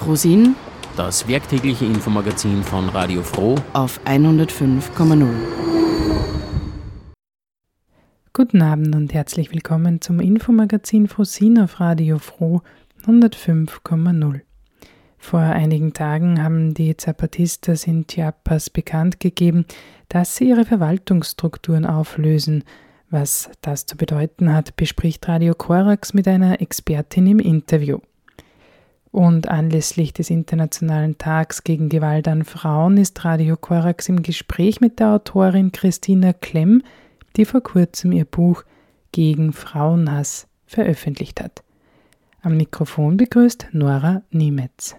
Frosin, das werktägliche Infomagazin von Radio Froh auf 105,0. Guten Abend und herzlich willkommen zum Infomagazin Frosin auf Radio Froh 105,0. Vor einigen Tagen haben die Zapatistas in Chiapas bekannt gegeben, dass sie ihre Verwaltungsstrukturen auflösen. Was das zu bedeuten hat, bespricht Radio Korax mit einer Expertin im Interview. Und anlässlich des Internationalen Tags gegen Gewalt an Frauen ist Radio Korax im Gespräch mit der Autorin Christina Klemm, die vor kurzem ihr Buch Gegen Frauenhass veröffentlicht hat. Am Mikrofon begrüßt Nora Niemetz.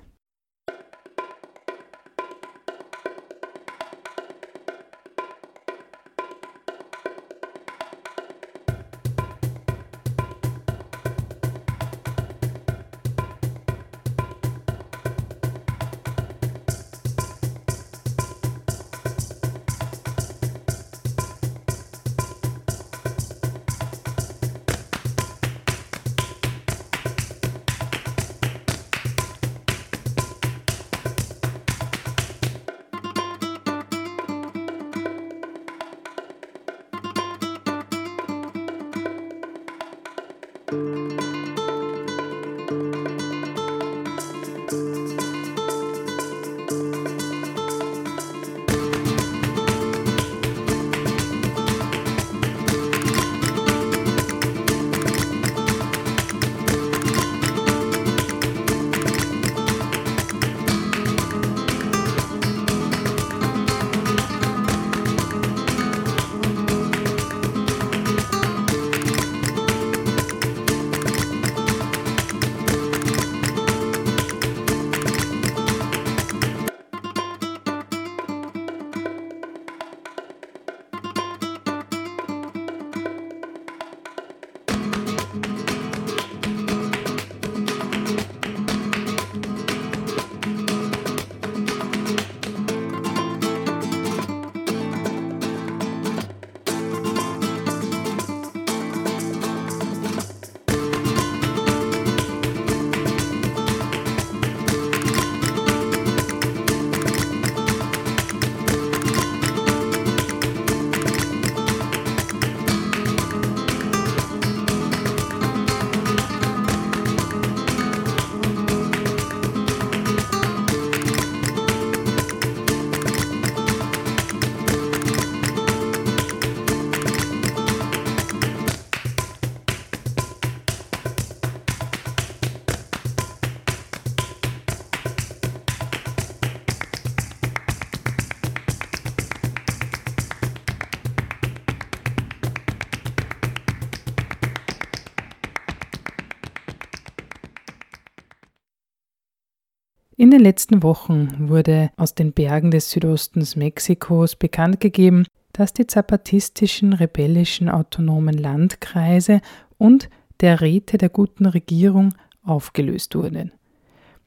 In den letzten Wochen wurde aus den Bergen des Südostens Mexikos bekannt gegeben, dass die zapatistischen rebellischen autonomen Landkreise und der Räte der guten Regierung aufgelöst wurden.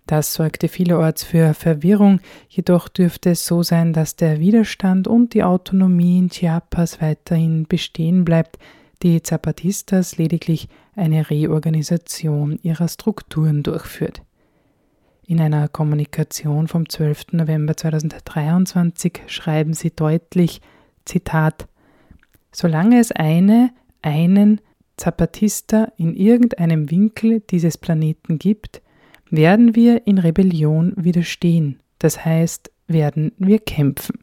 Das sorgte vielerorts für Verwirrung, jedoch dürfte es so sein, dass der Widerstand und die Autonomie in Chiapas weiterhin bestehen bleibt, die Zapatistas lediglich eine Reorganisation ihrer Strukturen durchführt. In einer Kommunikation vom 12. November 2023 schreiben sie deutlich, Zitat, Solange es eine, einen Zapatista in irgendeinem Winkel dieses Planeten gibt, werden wir in Rebellion widerstehen, das heißt, werden wir kämpfen.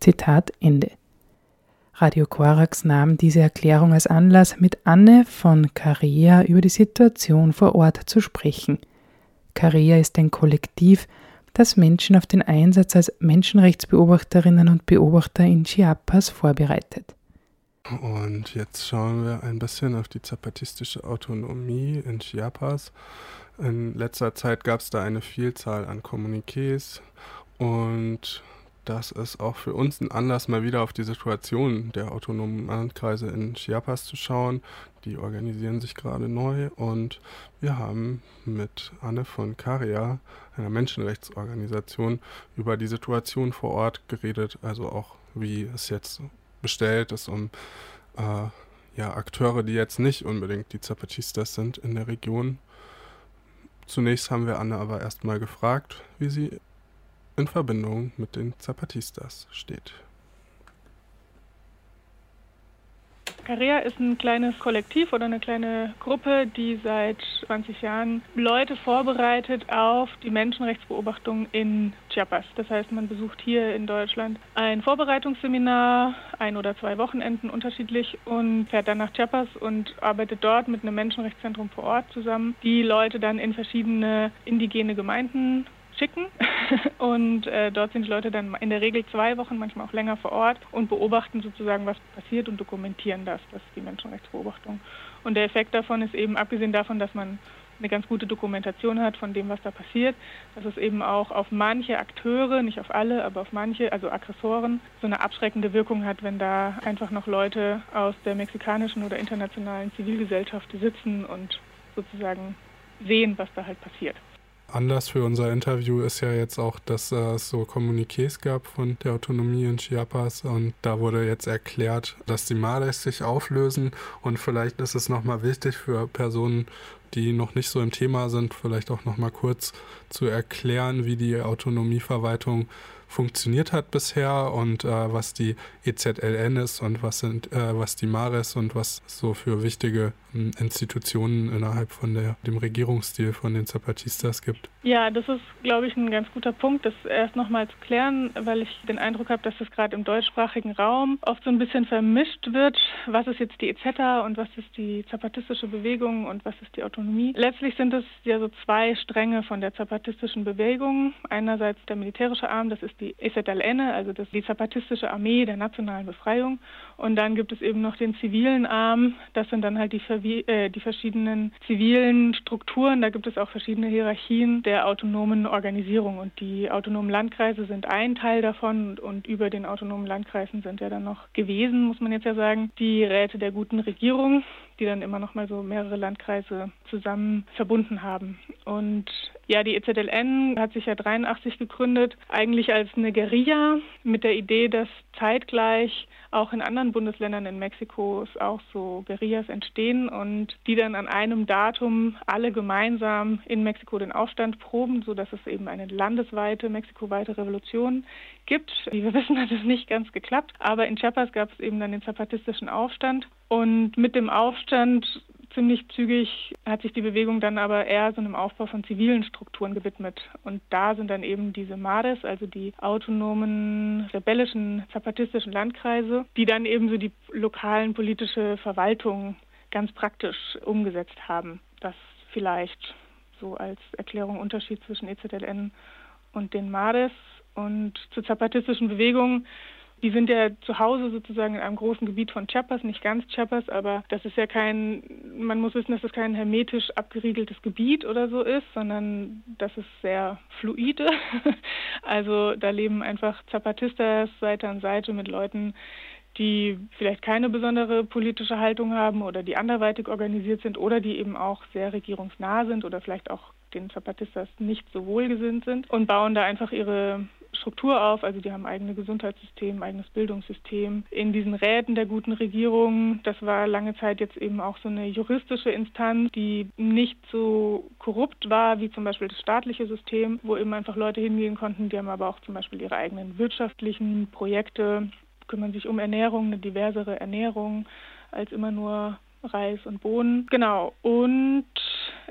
Zitat Ende. Radio Korax nahm diese Erklärung als Anlass, mit Anne von Carrea über die Situation vor Ort zu sprechen – Carrea ist ein Kollektiv, das Menschen auf den Einsatz als Menschenrechtsbeobachterinnen und Beobachter in Chiapas vorbereitet. Und jetzt schauen wir ein bisschen auf die zapatistische Autonomie in Chiapas. In letzter Zeit gab es da eine Vielzahl an Kommuniqués und das ist auch für uns ein Anlass, mal wieder auf die Situation der autonomen Landkreise in Chiapas zu schauen. Die organisieren sich gerade neu und wir haben mit Anne von Caria, einer Menschenrechtsorganisation, über die Situation vor Ort geredet, also auch wie es jetzt bestellt ist um äh, ja, Akteure, die jetzt nicht unbedingt die Zapatistas sind in der Region Zunächst haben wir Anne aber erstmal gefragt, wie sie in Verbindung mit den Zapatistas steht. Carrea ist ein kleines Kollektiv oder eine kleine Gruppe, die seit 20 Jahren Leute vorbereitet auf die Menschenrechtsbeobachtung in Chiapas. Das heißt, man besucht hier in Deutschland ein Vorbereitungsseminar, ein oder zwei Wochenenden unterschiedlich und fährt dann nach Chiapas und arbeitet dort mit einem Menschenrechtszentrum vor Ort zusammen, die Leute dann in verschiedene indigene Gemeinden schicken. Und äh, dort sind die Leute dann in der Regel zwei Wochen, manchmal auch länger vor Ort und beobachten sozusagen, was passiert und dokumentieren das. Das ist die Menschenrechtsbeobachtung. Und der Effekt davon ist eben, abgesehen davon, dass man eine ganz gute Dokumentation hat von dem, was da passiert, dass es eben auch auf manche Akteure, nicht auf alle, aber auf manche, also Aggressoren, so eine abschreckende Wirkung hat, wenn da einfach noch Leute aus der mexikanischen oder internationalen Zivilgesellschaft sitzen und sozusagen sehen, was da halt passiert. Anlass für unser Interview ist ja jetzt auch, dass es so Kommuniqués gab von der Autonomie in Chiapas und da wurde jetzt erklärt, dass die Mares sich auflösen und vielleicht ist es nochmal wichtig für Personen, die noch nicht so im Thema sind, vielleicht auch nochmal kurz zu erklären, wie die Autonomieverwaltung funktioniert hat bisher und äh, was die EZLN ist und was sind äh, was die Mares und was so für wichtige äh, Institutionen innerhalb von der, dem Regierungsstil von den Zapatistas gibt. Ja, das ist, glaube ich, ein ganz guter Punkt, das erst nochmal zu klären, weil ich den Eindruck habe, dass das gerade im deutschsprachigen Raum oft so ein bisschen vermischt wird. Was ist jetzt die EZ und was ist die zapatistische Bewegung und was ist die Autonomie? Letztlich sind es ja so zwei Stränge von der zapatistischen Bewegung. Einerseits der militärische Arm, das ist die EZLN, also das, die zapatistische Armee der nationalen Befreiung. Und dann gibt es eben noch den zivilen Arm, das sind dann halt die, äh, die verschiedenen zivilen Strukturen. Da gibt es auch verschiedene Hierarchien der autonomen Organisierung. Und die autonomen Landkreise sind ein Teil davon. Und über den autonomen Landkreisen sind ja dann noch gewesen, muss man jetzt ja sagen, die Räte der guten Regierung, die dann immer noch mal so mehrere Landkreise zusammen verbunden haben. Und ja, die EZLN hat sich ja 83 gegründet, eigentlich als eine Guerilla mit der Idee, dass zeitgleich auch in anderen Bundesländern in Mexiko auch so Guerillas entstehen und die dann an einem Datum alle gemeinsam in Mexiko den Aufstand proben, sodass es eben eine landesweite, mexikoweite Revolution gibt. Wie wir wissen, hat es nicht ganz geklappt, aber in Chiapas gab es eben dann den zapatistischen Aufstand und mit dem Aufstand ziemlich zügig hat sich die Bewegung dann aber eher so einem Aufbau von zivilen Strukturen gewidmet. Und da sind dann eben diese Mares, also die autonomen, rebellischen, zapatistischen Landkreise, die dann eben so die lokalen politische Verwaltung ganz praktisch umgesetzt haben. Das vielleicht so als Erklärung Unterschied zwischen EZLN und den Mares. Und zur zapatistischen Bewegung die sind ja zu Hause sozusagen in einem großen Gebiet von Chiapas, nicht ganz Chiapas, aber das ist ja kein, man muss wissen, dass das kein hermetisch abgeriegeltes Gebiet oder so ist, sondern das ist sehr fluide. Also da leben einfach Zapatistas Seite an Seite mit Leuten, die vielleicht keine besondere politische Haltung haben oder die anderweitig organisiert sind oder die eben auch sehr regierungsnah sind oder vielleicht auch den Zapatistas nicht so wohlgesinnt sind und bauen da einfach ihre Struktur auf. Also die haben eigene Gesundheitssystem, eigenes Bildungssystem. In diesen Räten der guten Regierung, das war lange Zeit jetzt eben auch so eine juristische Instanz, die nicht so korrupt war wie zum Beispiel das staatliche System, wo eben einfach Leute hingehen konnten. Die haben aber auch zum Beispiel ihre eigenen wirtschaftlichen Projekte, kümmern sich um Ernährung, eine diversere Ernährung als immer nur Reis und Bohnen. Genau. Und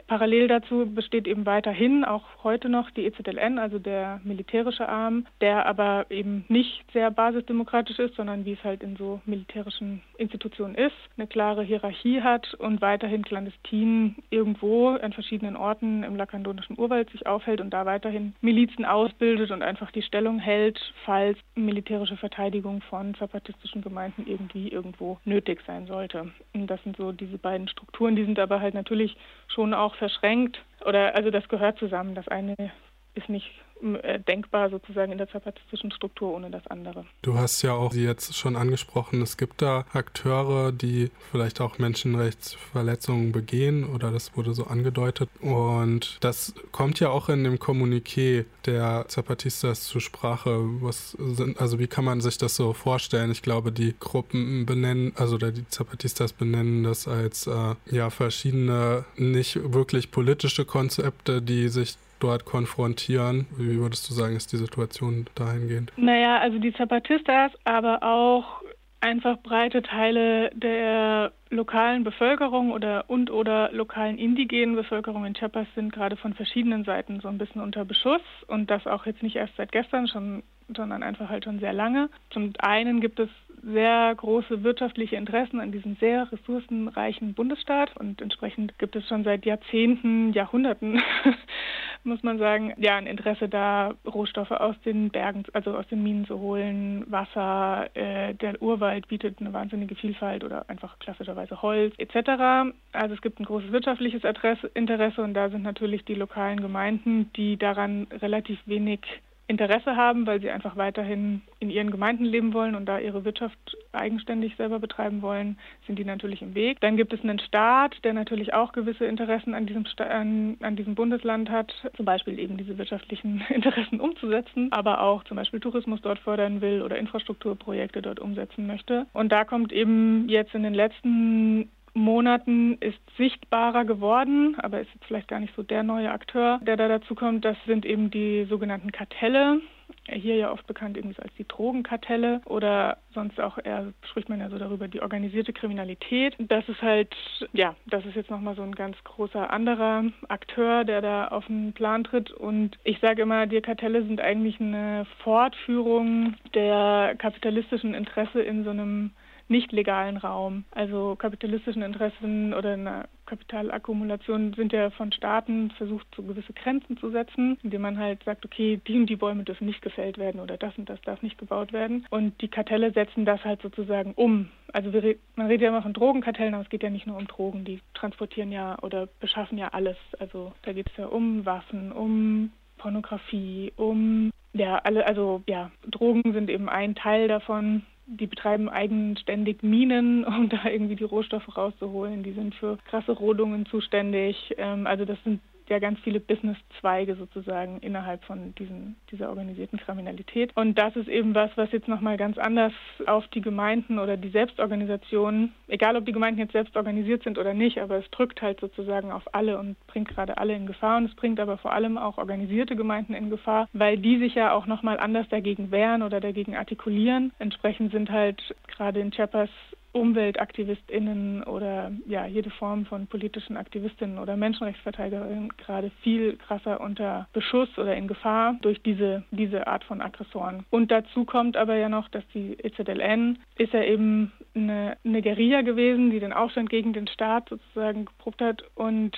Parallel dazu besteht eben weiterhin auch heute noch die EZLN, also der militärische Arm, der aber eben nicht sehr basisdemokratisch ist, sondern wie es halt in so militärischen Institutionen ist, eine klare Hierarchie hat und weiterhin clandestin irgendwo an verschiedenen Orten im lakandonischen Urwald sich aufhält und da weiterhin Milizen ausbildet und einfach die Stellung hält, falls militärische Verteidigung von zapatistischen Gemeinden irgendwie irgendwo nötig sein sollte. Und das sind so diese beiden Strukturen, die sind aber halt natürlich schon auch verschränkt oder also das gehört zusammen. Das eine ist nicht denkbar sozusagen in der zapatistischen Struktur ohne das andere. Du hast ja auch jetzt schon angesprochen, es gibt da Akteure, die vielleicht auch Menschenrechtsverletzungen begehen oder das wurde so angedeutet. Und das kommt ja auch in dem Kommuniqué der Zapatistas zur Sprache. Was sind, also wie kann man sich das so vorstellen? Ich glaube, die Gruppen benennen, also die Zapatistas benennen das als äh, ja verschiedene nicht wirklich politische Konzepte, die sich dort konfrontieren? Wie würdest du sagen, ist die Situation dahingehend? Naja, also die Zapatistas, aber auch einfach breite Teile der lokalen Bevölkerung oder und oder lokalen indigenen Bevölkerung in Chiapas sind gerade von verschiedenen Seiten so ein bisschen unter Beschuss und das auch jetzt nicht erst seit gestern, schon, sondern einfach halt schon sehr lange. Zum einen gibt es sehr große wirtschaftliche Interessen an diesem sehr ressourcenreichen Bundesstaat und entsprechend gibt es schon seit Jahrzehnten, Jahrhunderten, muss man sagen, ja, ein Interesse da, Rohstoffe aus den Bergen, also aus den Minen zu holen, Wasser, äh, der Urwald bietet eine wahnsinnige Vielfalt oder einfach klassischerweise Holz etc. Also es gibt ein großes wirtschaftliches Interesse und da sind natürlich die lokalen Gemeinden, die daran relativ wenig Interesse haben, weil sie einfach weiterhin in ihren Gemeinden leben wollen und da ihre Wirtschaft eigenständig selber betreiben wollen, sind die natürlich im Weg. Dann gibt es einen Staat, der natürlich auch gewisse Interessen an diesem, Sta an, an diesem Bundesland hat, zum Beispiel eben diese wirtschaftlichen Interessen umzusetzen, aber auch zum Beispiel Tourismus dort fördern will oder Infrastrukturprojekte dort umsetzen möchte. Und da kommt eben jetzt in den letzten Monaten ist sichtbarer geworden, aber ist jetzt vielleicht gar nicht so der neue Akteur, der da dazu kommt. Das sind eben die sogenannten Kartelle. Hier ja oft bekannt irgendwie als die Drogenkartelle oder sonst auch eher spricht man ja so darüber die organisierte Kriminalität. Das ist halt, ja, das ist jetzt nochmal so ein ganz großer anderer Akteur, der da auf den Plan tritt. Und ich sage immer, die Kartelle sind eigentlich eine Fortführung der kapitalistischen Interesse in so einem nicht legalen Raum. Also kapitalistischen Interessen oder eine Kapitalakkumulation sind ja von Staaten versucht, so gewisse Grenzen zu setzen, indem man halt sagt, okay, die und die Bäume dürfen nicht gefällt werden oder das und das darf nicht gebaut werden. Und die Kartelle setzen das halt sozusagen um. Also wir, man redet ja immer von Drogenkartellen, aber es geht ja nicht nur um Drogen. Die transportieren ja oder beschaffen ja alles. Also da geht es ja um Waffen, um Pornografie, um ja, alle, also ja, Drogen sind eben ein Teil davon die betreiben eigenständig Minen, um da irgendwie die Rohstoffe rauszuholen. Die sind für krasse Rodungen zuständig. Ähm, also das sind ja ganz viele Businesszweige sozusagen innerhalb von diesen, dieser organisierten Kriminalität. Und das ist eben was, was jetzt nochmal ganz anders auf die Gemeinden oder die Selbstorganisationen, egal ob die Gemeinden jetzt selbst organisiert sind oder nicht, aber es drückt halt sozusagen auf alle und bringt gerade alle in Gefahr. Und es bringt aber vor allem auch organisierte Gemeinden in Gefahr, weil die sich ja auch nochmal anders dagegen wehren oder dagegen artikulieren. Entsprechend sind halt gerade in Chiapas UmweltaktivistInnen oder ja, jede Form von politischen Aktivistinnen oder Menschenrechtsverteidigerinnen gerade viel krasser unter Beschuss oder in Gefahr durch diese, diese Art von Aggressoren. Und dazu kommt aber ja noch, dass die EZLN ist ja eben eine, eine Guerilla gewesen, die den Aufstand gegen den Staat sozusagen geprobt hat und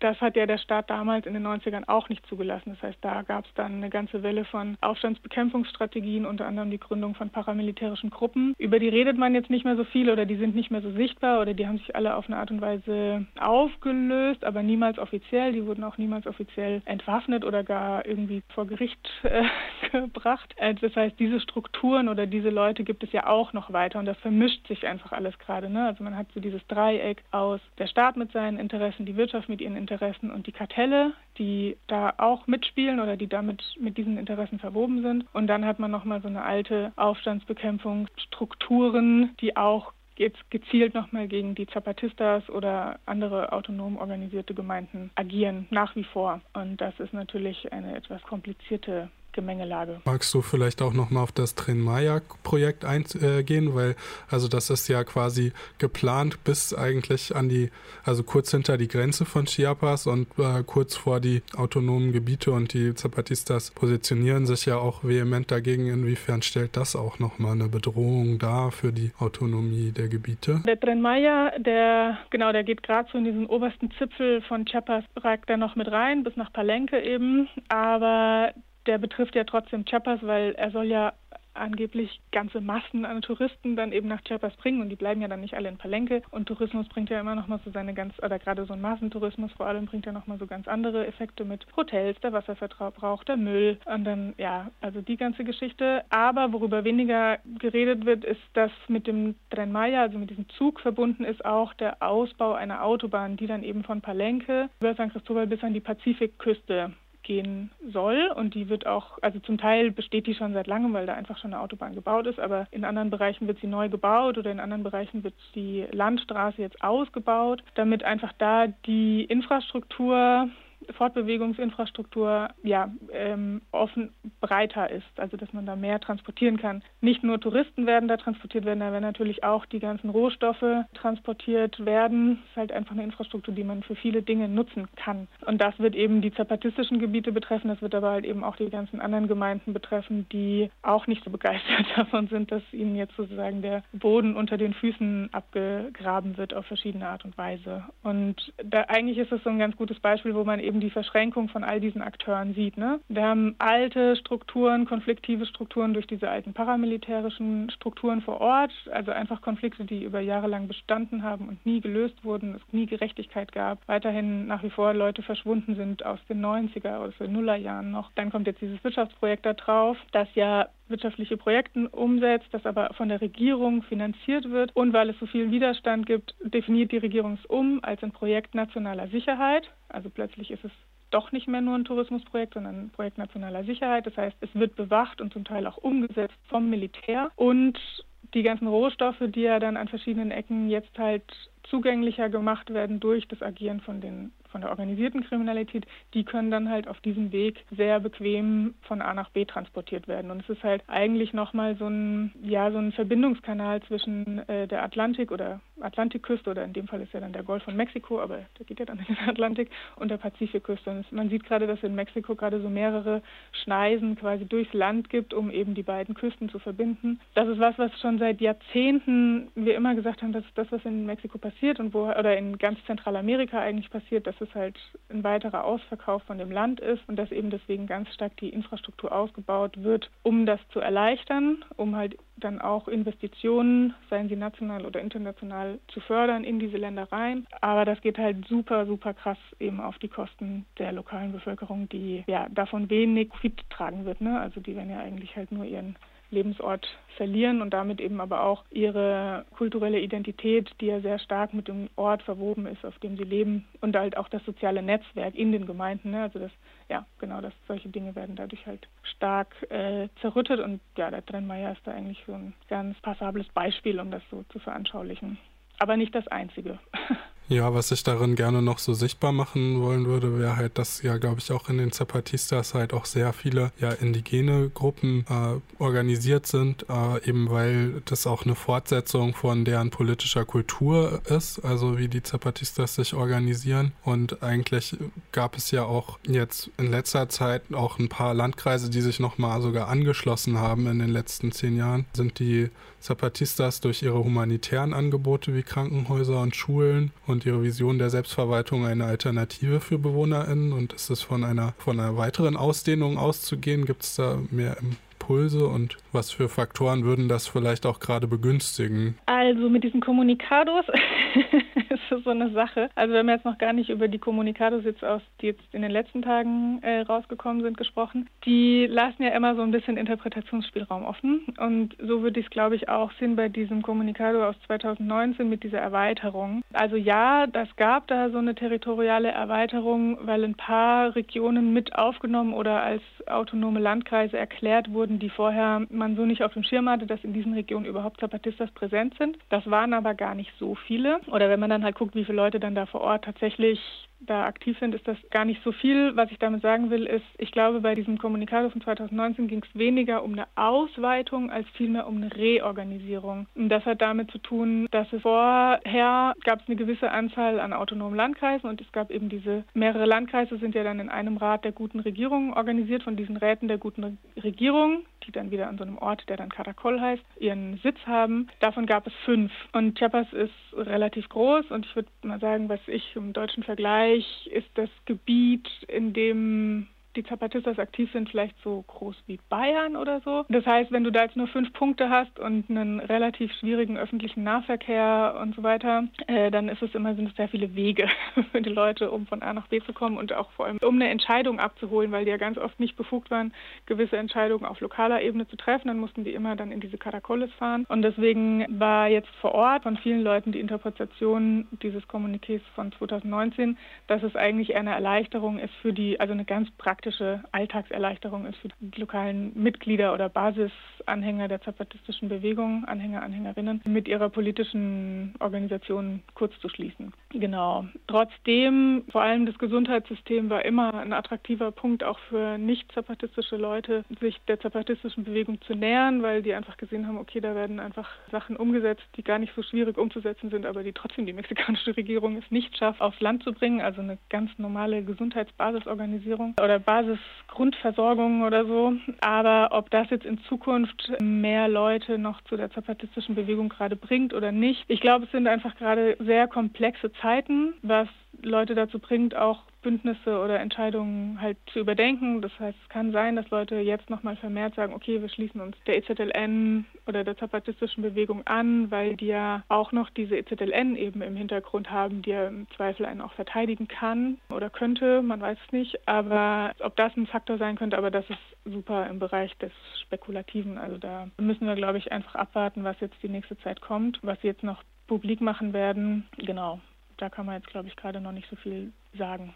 das hat ja der Staat damals in den 90ern auch nicht zugelassen. Das heißt, da gab es dann eine ganze Welle von Aufstandsbekämpfungsstrategien, unter anderem die Gründung von paramilitärischen Gruppen. Über die redet man jetzt nicht mehr so viel oder die sind nicht mehr so sichtbar oder die haben sich alle auf eine Art und Weise aufgelöst, aber niemals offiziell. Die wurden auch niemals offiziell entwaffnet oder gar irgendwie vor Gericht äh, gebracht. Äh, das heißt, diese Strukturen oder diese Leute gibt es ja auch noch weiter und das vermischt sich einfach alles gerade. Ne? Also man hat so dieses Dreieck aus der Staat mit seinen Interessen, die Wirtschaft mit ihren Interessen, Interessen und die Kartelle, die da auch mitspielen oder die damit mit diesen Interessen verwoben sind. Und dann hat man nochmal so eine alte Aufstandsbekämpfungsstrukturen, die auch jetzt gezielt nochmal gegen die Zapatistas oder andere autonom organisierte Gemeinden agieren, nach wie vor. Und das ist natürlich eine etwas komplizierte Gemengelage. Magst du vielleicht auch nochmal auf das Tren Maya-Projekt eingehen, weil also das ist ja quasi geplant bis eigentlich an die, also kurz hinter die Grenze von Chiapas und äh, kurz vor die autonomen Gebiete und die Zapatistas positionieren sich ja auch vehement dagegen. Inwiefern stellt das auch nochmal eine Bedrohung dar für die Autonomie der Gebiete? Der Tren Maya, der genau, der geht gerade so in diesen obersten Zipfel von Chiapas, ragt da noch mit rein, bis nach Palenque eben, aber der betrifft ja trotzdem Chiapas, weil er soll ja angeblich ganze Massen an Touristen dann eben nach Chiapas bringen und die bleiben ja dann nicht alle in Palenque. Und Tourismus bringt ja immer noch mal so seine ganz oder gerade so ein Massentourismus vor allem bringt ja noch mal so ganz andere Effekte mit. Hotels, der Wasserverbrauch, der Müll und dann ja, also die ganze Geschichte, aber worüber weniger geredet wird, ist, dass mit dem Tren Maya, also mit diesem Zug verbunden ist auch der Ausbau einer Autobahn, die dann eben von Palenque über San Cristobal bis an die Pazifikküste gehen soll. Und die wird auch, also zum Teil besteht die schon seit langem, weil da einfach schon eine Autobahn gebaut ist, aber in anderen Bereichen wird sie neu gebaut oder in anderen Bereichen wird die Landstraße jetzt ausgebaut, damit einfach da die Infrastruktur Fortbewegungsinfrastruktur ja ähm, offen breiter ist, also dass man da mehr transportieren kann. Nicht nur Touristen werden da transportiert werden, da werden natürlich auch die ganzen Rohstoffe transportiert werden. Es ist halt einfach eine Infrastruktur, die man für viele Dinge nutzen kann. Und das wird eben die zapatistischen Gebiete betreffen, das wird aber halt eben auch die ganzen anderen Gemeinden betreffen, die auch nicht so begeistert davon sind, dass ihnen jetzt sozusagen der Boden unter den Füßen abgegraben wird auf verschiedene Art und Weise. Und da eigentlich ist es so ein ganz gutes Beispiel, wo man eben eben die Verschränkung von all diesen Akteuren sieht. Ne? Wir haben alte Strukturen, konfliktive Strukturen durch diese alten paramilitärischen Strukturen vor Ort, also einfach Konflikte, die über Jahre lang bestanden haben und nie gelöst wurden, es nie Gerechtigkeit gab, weiterhin nach wie vor Leute verschwunden sind aus den 90er oder den Nullerjahren noch. Dann kommt jetzt dieses Wirtschaftsprojekt da drauf, das ja wirtschaftliche Projekte umsetzt, das aber von der Regierung finanziert wird. Und weil es so viel Widerstand gibt, definiert die Regierung es um als ein Projekt nationaler Sicherheit. Also plötzlich ist es doch nicht mehr nur ein Tourismusprojekt, sondern ein Projekt nationaler Sicherheit. Das heißt, es wird bewacht und zum Teil auch umgesetzt vom Militär. Und die ganzen Rohstoffe, die ja dann an verschiedenen Ecken jetzt halt zugänglicher gemacht werden durch das Agieren von den von der organisierten Kriminalität, die können dann halt auf diesem Weg sehr bequem von A nach B transportiert werden. Und es ist halt eigentlich nochmal so ein, ja, so ein Verbindungskanal zwischen äh, der Atlantik oder Atlantikküste oder in dem Fall ist ja dann der Golf von Mexiko, aber der geht ja dann in den Atlantik und der Pazifikküste. Und es, man sieht gerade, dass in Mexiko gerade so mehrere Schneisen quasi durchs Land gibt, um eben die beiden Küsten zu verbinden. Das ist was, was schon seit Jahrzehnten wir immer gesagt haben, das ist das, was in Mexiko passiert und wo oder in ganz Zentralamerika eigentlich passiert, dass es halt ein weiterer Ausverkauf von dem Land ist und dass eben deswegen ganz stark die Infrastruktur ausgebaut wird, um das zu erleichtern, um halt dann auch Investitionen, seien sie national oder international, zu fördern in diese Länder rein. Aber das geht halt super, super krass eben auf die Kosten der lokalen Bevölkerung, die ja davon wenig Profit tragen wird. Ne? Also die werden ja eigentlich halt nur ihren Lebensort verlieren und damit eben aber auch ihre kulturelle Identität, die ja sehr stark mit dem Ort verwoben ist, auf dem sie leben und halt auch das soziale Netzwerk in den Gemeinden. Ne? Also das, ja, genau, dass solche Dinge werden dadurch halt stark äh, zerrüttet und ja, der Trennmeier ist da eigentlich so ein ganz passables Beispiel, um das so zu veranschaulichen. Aber nicht das einzige. Ja, was ich darin gerne noch so sichtbar machen wollen würde, wäre halt, dass ja, glaube ich, auch in den Zapatistas halt auch sehr viele ja indigene Gruppen äh, organisiert sind, äh, eben weil das auch eine Fortsetzung von deren politischer Kultur ist, also wie die Zapatistas sich organisieren. Und eigentlich gab es ja auch jetzt in letzter Zeit auch ein paar Landkreise, die sich nochmal sogar angeschlossen haben in den letzten zehn Jahren, sind die Zapatistas durch ihre humanitären Angebote wie Krankenhäuser und Schulen und und ihre Vision der Selbstverwaltung eine Alternative für BewohnerInnen? Und ist es von einer, von einer weiteren Ausdehnung auszugehen? Gibt es da mehr Impulse und was für Faktoren würden das vielleicht auch gerade begünstigen? Also mit diesen Kommunikados ist so eine Sache. Also wir haben jetzt noch gar nicht über die Kommunikados jetzt aus, die jetzt in den letzten Tagen äh, rausgekommen sind, gesprochen. Die lassen ja immer so ein bisschen Interpretationsspielraum offen. Und so würde ich es, glaube ich, auch sehen bei diesem Kommunikado aus 2019 mit dieser Erweiterung. Also ja, das gab da so eine territoriale Erweiterung, weil ein paar Regionen mit aufgenommen oder als autonome Landkreise erklärt wurden, die vorher man so nicht auf dem Schirm hatte, dass in diesen Regionen überhaupt Zapatistas präsent sind. Das waren aber gar nicht so viele. Oder wenn man dann halt guckt, wie viele Leute dann da vor Ort tatsächlich da aktiv sind, ist das gar nicht so viel. Was ich damit sagen will, ist, ich glaube, bei diesem Kommunikator von 2019 ging es weniger um eine Ausweitung als vielmehr um eine Reorganisierung. Und das hat damit zu tun, dass es vorher gab es eine gewisse Anzahl an autonomen Landkreisen und es gab eben diese mehrere Landkreise sind ja dann in einem Rat der guten Regierung organisiert von diesen Räten der guten Regierung, die dann wieder an so einem Ort, der dann Karakol heißt, ihren Sitz haben. Davon gab es fünf. Und Chiapas ist relativ groß und ich würde mal sagen, was ich im deutschen Vergleich ist das Gebiet, in dem die Zapatistas aktiv sind, vielleicht so groß wie Bayern oder so. Das heißt, wenn du da jetzt nur fünf Punkte hast und einen relativ schwierigen öffentlichen Nahverkehr und so weiter, äh, dann ist es immer sind es sehr viele Wege für die Leute, um von A nach B zu kommen und auch vor allem um eine Entscheidung abzuholen, weil die ja ganz oft nicht befugt waren, gewisse Entscheidungen auf lokaler Ebene zu treffen. Dann mussten die immer dann in diese Karakoles fahren. Und deswegen war jetzt vor Ort von vielen Leuten die Interpretation dieses Kommuniqués von 2019, dass es eigentlich eine Erleichterung ist für die, also eine ganz praktische praktische Alltagserleichterung ist für die lokalen Mitglieder oder Basisanhänger der zapatistischen Bewegung, Anhänger, Anhängerinnen, mit ihrer politischen Organisation kurz zu schließen. Genau. Trotzdem, vor allem das Gesundheitssystem war immer ein attraktiver Punkt auch für nicht zapatistische Leute, sich der zapatistischen Bewegung zu nähern, weil die einfach gesehen haben, okay, da werden einfach Sachen umgesetzt, die gar nicht so schwierig umzusetzen sind, aber die trotzdem die mexikanische Regierung es nicht schafft, aufs Land zu bringen. Also eine ganz normale Gesundheitsbasisorganisierung oder Basis Basisgrundversorgung oder so. Aber ob das jetzt in Zukunft mehr Leute noch zu der zapatistischen Bewegung gerade bringt oder nicht, ich glaube, es sind einfach gerade sehr komplexe Zeiten, was Leute dazu bringt, auch Bündnisse oder Entscheidungen halt zu überdenken. Das heißt, es kann sein, dass Leute jetzt nochmal vermehrt sagen, okay, wir schließen uns der EZLN oder der zapatistischen Bewegung an, weil die ja auch noch diese EZLN eben im Hintergrund haben, die ja im Zweifel einen auch verteidigen kann oder könnte, man weiß es nicht. Aber ob das ein Faktor sein könnte, aber das ist super im Bereich des Spekulativen. Also da müssen wir, glaube ich, einfach abwarten, was jetzt die nächste Zeit kommt, was sie jetzt noch publik machen werden. Genau da kann man jetzt, glaube ich, gerade noch nicht so viel sagen.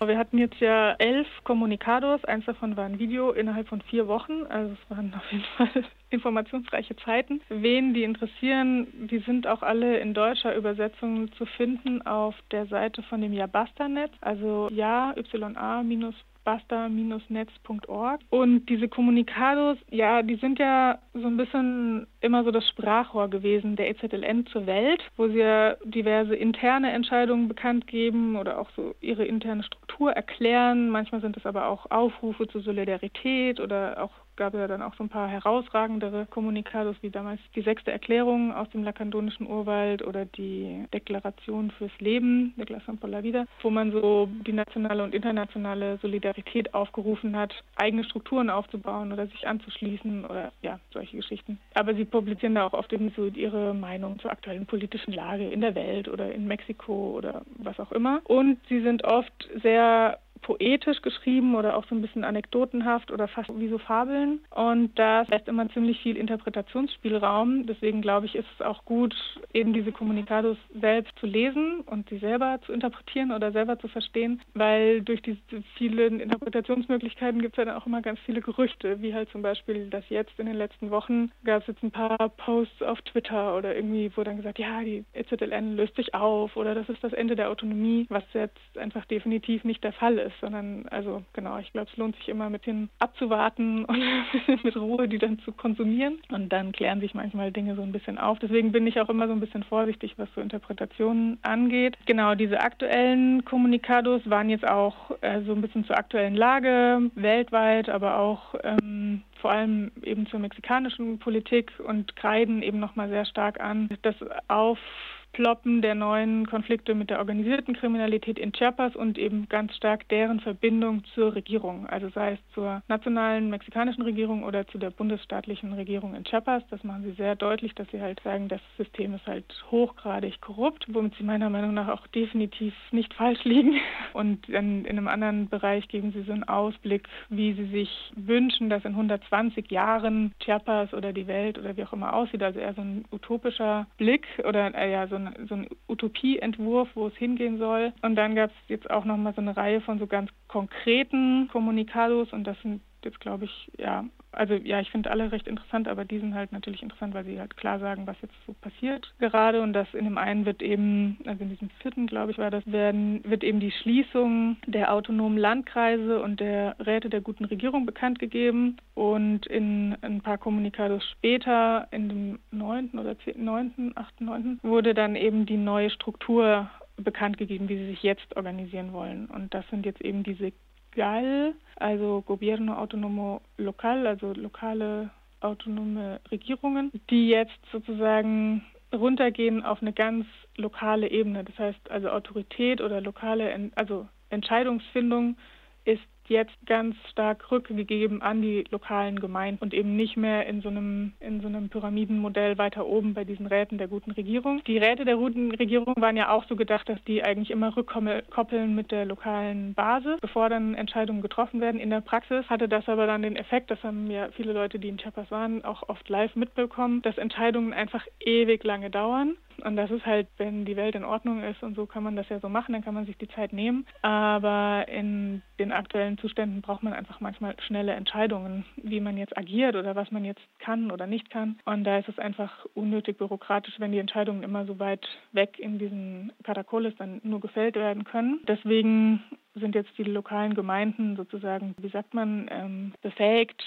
Wir hatten jetzt ja elf Kommunikados, eins davon war ein Video innerhalb von vier Wochen, also es waren auf jeden Fall informationsreiche Zeiten. Wen die interessieren, die sind auch alle in deutscher Übersetzung zu finden auf der Seite von dem Yabasta-Netz, also ja, ya, basta-netz.org. Und diese Kommunikados, ja, die sind ja so ein bisschen immer so das Sprachrohr gewesen der EZLN zur Welt, wo sie ja diverse interne Entscheidungen bekannt geben oder auch so ihre interne Struktur erklären. Manchmal sind es aber auch Aufrufe zur Solidarität oder auch gab ja dann auch so ein paar herausragendere Kommunikados, wie damals die sechste Erklärung aus dem lakandonischen Urwald oder die Deklaration fürs Leben, Declaración por la Vida, wo man so die nationale und internationale Solidarität aufgerufen hat, eigene Strukturen aufzubauen oder sich anzuschließen oder ja, solche Geschichten. Aber sie publizieren da auch oft eben so ihre Meinung zur aktuellen politischen Lage in der Welt oder in Mexiko oder was auch immer. Und sie sind oft sehr poetisch geschrieben oder auch so ein bisschen anekdotenhaft oder fast wie so Fabeln. Und da lässt immer ziemlich viel Interpretationsspielraum. Deswegen glaube ich, ist es auch gut, eben diese Kommunikados selbst zu lesen und sie selber zu interpretieren oder selber zu verstehen, weil durch diese vielen Interpretationsmöglichkeiten gibt es ja dann auch immer ganz viele Gerüchte, wie halt zum Beispiel, dass jetzt in den letzten Wochen gab es jetzt ein paar Posts auf Twitter oder irgendwie, wo dann gesagt, ja, die EZLN löst sich auf oder das ist das Ende der Autonomie, was jetzt einfach definitiv nicht der Fall ist ist, sondern also genau, ich glaube, es lohnt sich immer mit denen abzuwarten und mit Ruhe die dann zu konsumieren und dann klären sich manchmal Dinge so ein bisschen auf. Deswegen bin ich auch immer so ein bisschen vorsichtig, was so Interpretationen angeht. Genau, diese aktuellen Kommunikados waren jetzt auch äh, so ein bisschen zur aktuellen Lage weltweit, aber auch ähm, vor allem eben zur mexikanischen Politik und kreiden eben nochmal sehr stark an, dass auf Ploppen der neuen Konflikte mit der organisierten Kriminalität in Chiapas und eben ganz stark deren Verbindung zur Regierung, also sei es zur nationalen mexikanischen Regierung oder zu der bundesstaatlichen Regierung in Chiapas. Das machen sie sehr deutlich, dass sie halt sagen, das System ist halt hochgradig korrupt, womit sie meiner Meinung nach auch definitiv nicht falsch liegen. Und in, in einem anderen Bereich geben sie so einen Ausblick, wie sie sich wünschen, dass in 120 Jahren Chiapas oder die Welt oder wie auch immer aussieht. Also eher so ein utopischer Blick oder ja so ein ein, so ein Utopieentwurf, wo es hingehen soll. Und dann gab es jetzt auch nochmal so eine Reihe von so ganz konkreten Kommunikados und das sind jetzt, glaube ich, ja, also ja, ich finde alle recht interessant, aber die sind halt natürlich interessant, weil sie halt klar sagen, was jetzt so passiert gerade. Und das in dem einen wird eben, also in diesem vierten, glaube ich, war das, werden, wird eben die Schließung der autonomen Landkreise und der Räte der guten Regierung bekannt gegeben. Und in ein paar Kommunikados später, in dem neunten oder neunten, achten, neunten, wurde dann eben die neue Struktur bekannt gegeben, wie sie sich jetzt organisieren wollen. Und das sind jetzt eben diese GAL, also Gobierno Autonomo Local, also lokale autonome Regierungen, die jetzt sozusagen runtergehen auf eine ganz lokale Ebene. Das heißt also Autorität oder lokale, also Entscheidungsfindung ist jetzt ganz stark rückgegeben an die lokalen Gemeinden und eben nicht mehr in so einem, in so einem Pyramidenmodell weiter oben bei diesen Räten der guten Regierung. Die Räte der guten Regierung waren ja auch so gedacht, dass die eigentlich immer rückkoppeln mit der lokalen Basis, bevor dann Entscheidungen getroffen werden. In der Praxis hatte das aber dann den Effekt, das haben ja viele Leute, die in Chiapas waren, auch oft live mitbekommen, dass Entscheidungen einfach ewig lange dauern und das ist halt, wenn die Welt in Ordnung ist und so kann man das ja so machen, dann kann man sich die Zeit nehmen. Aber in den aktuellen Zuständen braucht man einfach manchmal schnelle Entscheidungen, wie man jetzt agiert oder was man jetzt kann oder nicht kann. Und da ist es einfach unnötig bürokratisch, wenn die Entscheidungen immer so weit weg in diesen Karakoles dann nur gefällt werden können. Deswegen sind jetzt die lokalen Gemeinden sozusagen, wie sagt man, ähm, befähigt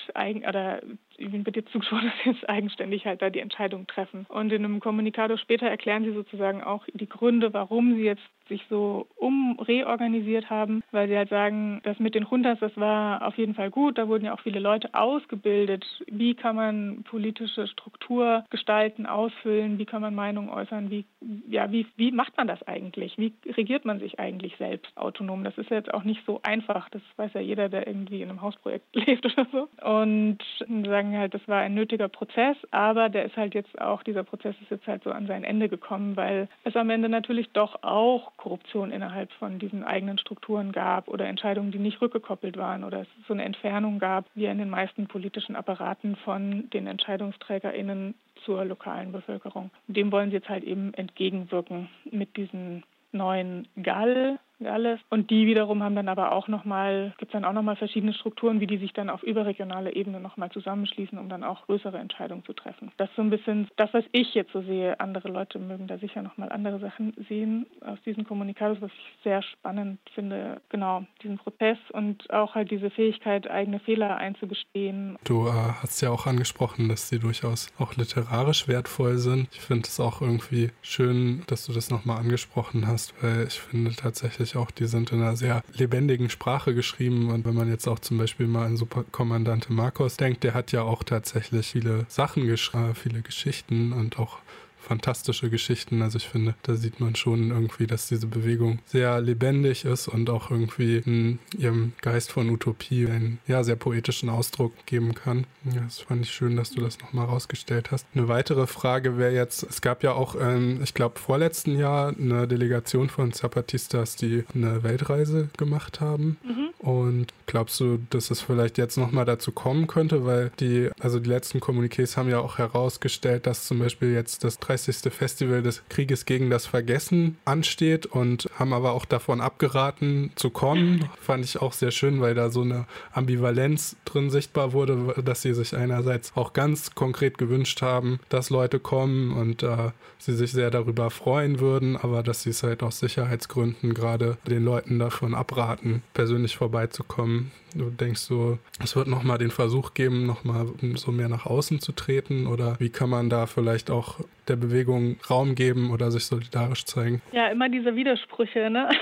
oder jetzt zugesprochen, dass sie jetzt eigenständig halt da die Entscheidung treffen. Und in einem Kommunikator später erklären sie sozusagen auch die Gründe, warum sie jetzt sich so umreorganisiert haben, weil sie halt sagen, das mit den Juntas, das war auf jeden Fall gut. Da wurden ja auch viele Leute ausgebildet. Wie kann man politische Struktur gestalten, ausfüllen? Wie kann man Meinungen äußern? Wie, ja, wie, wie macht man das eigentlich? Wie regiert man sich eigentlich selbst autonom? Das ist jetzt auch nicht so einfach. Das weiß ja jeder, der irgendwie in einem Hausprojekt lebt oder so. Und sagen halt, das war ein nötiger Prozess, aber der ist halt jetzt auch, dieser Prozess ist jetzt halt so an sein Ende gekommen, weil es am Ende natürlich doch auch Korruption innerhalb von diesen eigenen Strukturen gab oder Entscheidungen, die nicht rückgekoppelt waren oder es so eine Entfernung gab, wie in den meisten politischen Apparaten von den EntscheidungsträgerInnen zur lokalen Bevölkerung. Dem wollen sie jetzt halt eben entgegenwirken mit diesen neuen GAL, alles. Und die wiederum haben dann aber auch nochmal, gibt es dann auch nochmal verschiedene Strukturen, wie die sich dann auf überregionaler Ebene nochmal zusammenschließen, um dann auch größere Entscheidungen zu treffen. Das ist so ein bisschen das, was ich jetzt so sehe. Andere Leute mögen da sicher nochmal andere Sachen sehen aus diesen Kommunikados, was ich sehr spannend finde. Genau, diesen Prozess und auch halt diese Fähigkeit, eigene Fehler einzugestehen. Du äh, hast ja auch angesprochen, dass sie durchaus auch literarisch wertvoll sind. Ich finde es auch irgendwie schön, dass du das nochmal angesprochen hast, weil ich finde tatsächlich ich auch, die sind in einer sehr lebendigen Sprache geschrieben. Und wenn man jetzt auch zum Beispiel mal an Superkommandante Marcos denkt, der hat ja auch tatsächlich viele Sachen geschrieben, viele Geschichten und auch fantastische Geschichten. Also ich finde, da sieht man schon irgendwie, dass diese Bewegung sehr lebendig ist und auch irgendwie in ihrem Geist von Utopie einen ja, sehr poetischen Ausdruck geben kann. Ja, das fand ich schön, dass du das nochmal rausgestellt hast. Eine weitere Frage wäre jetzt, es gab ja auch, ähm, ich glaube, vorletzten Jahr eine Delegation von Zapatistas, die eine Weltreise gemacht haben. Mhm. Und glaubst du, dass es vielleicht jetzt nochmal dazu kommen könnte, weil die, also die letzten Kommuniqués haben ja auch herausgestellt, dass zum Beispiel jetzt das 30. Festival des Krieges gegen das Vergessen ansteht und haben aber auch davon abgeraten zu kommen. Fand ich auch sehr schön, weil da so eine Ambivalenz drin sichtbar wurde, dass sie sich einerseits auch ganz konkret gewünscht haben, dass Leute kommen und äh, sie sich sehr darüber freuen würden, aber dass sie es halt aus Sicherheitsgründen gerade den Leuten davon abraten, persönlich vorbeizukommen. Du denkst so, es wird nochmal den Versuch geben, nochmal so mehr nach außen zu treten oder wie kann man da vielleicht auch der Bewegung Raum geben oder sich solidarisch zeigen? Ja, immer diese Widersprüche, ne?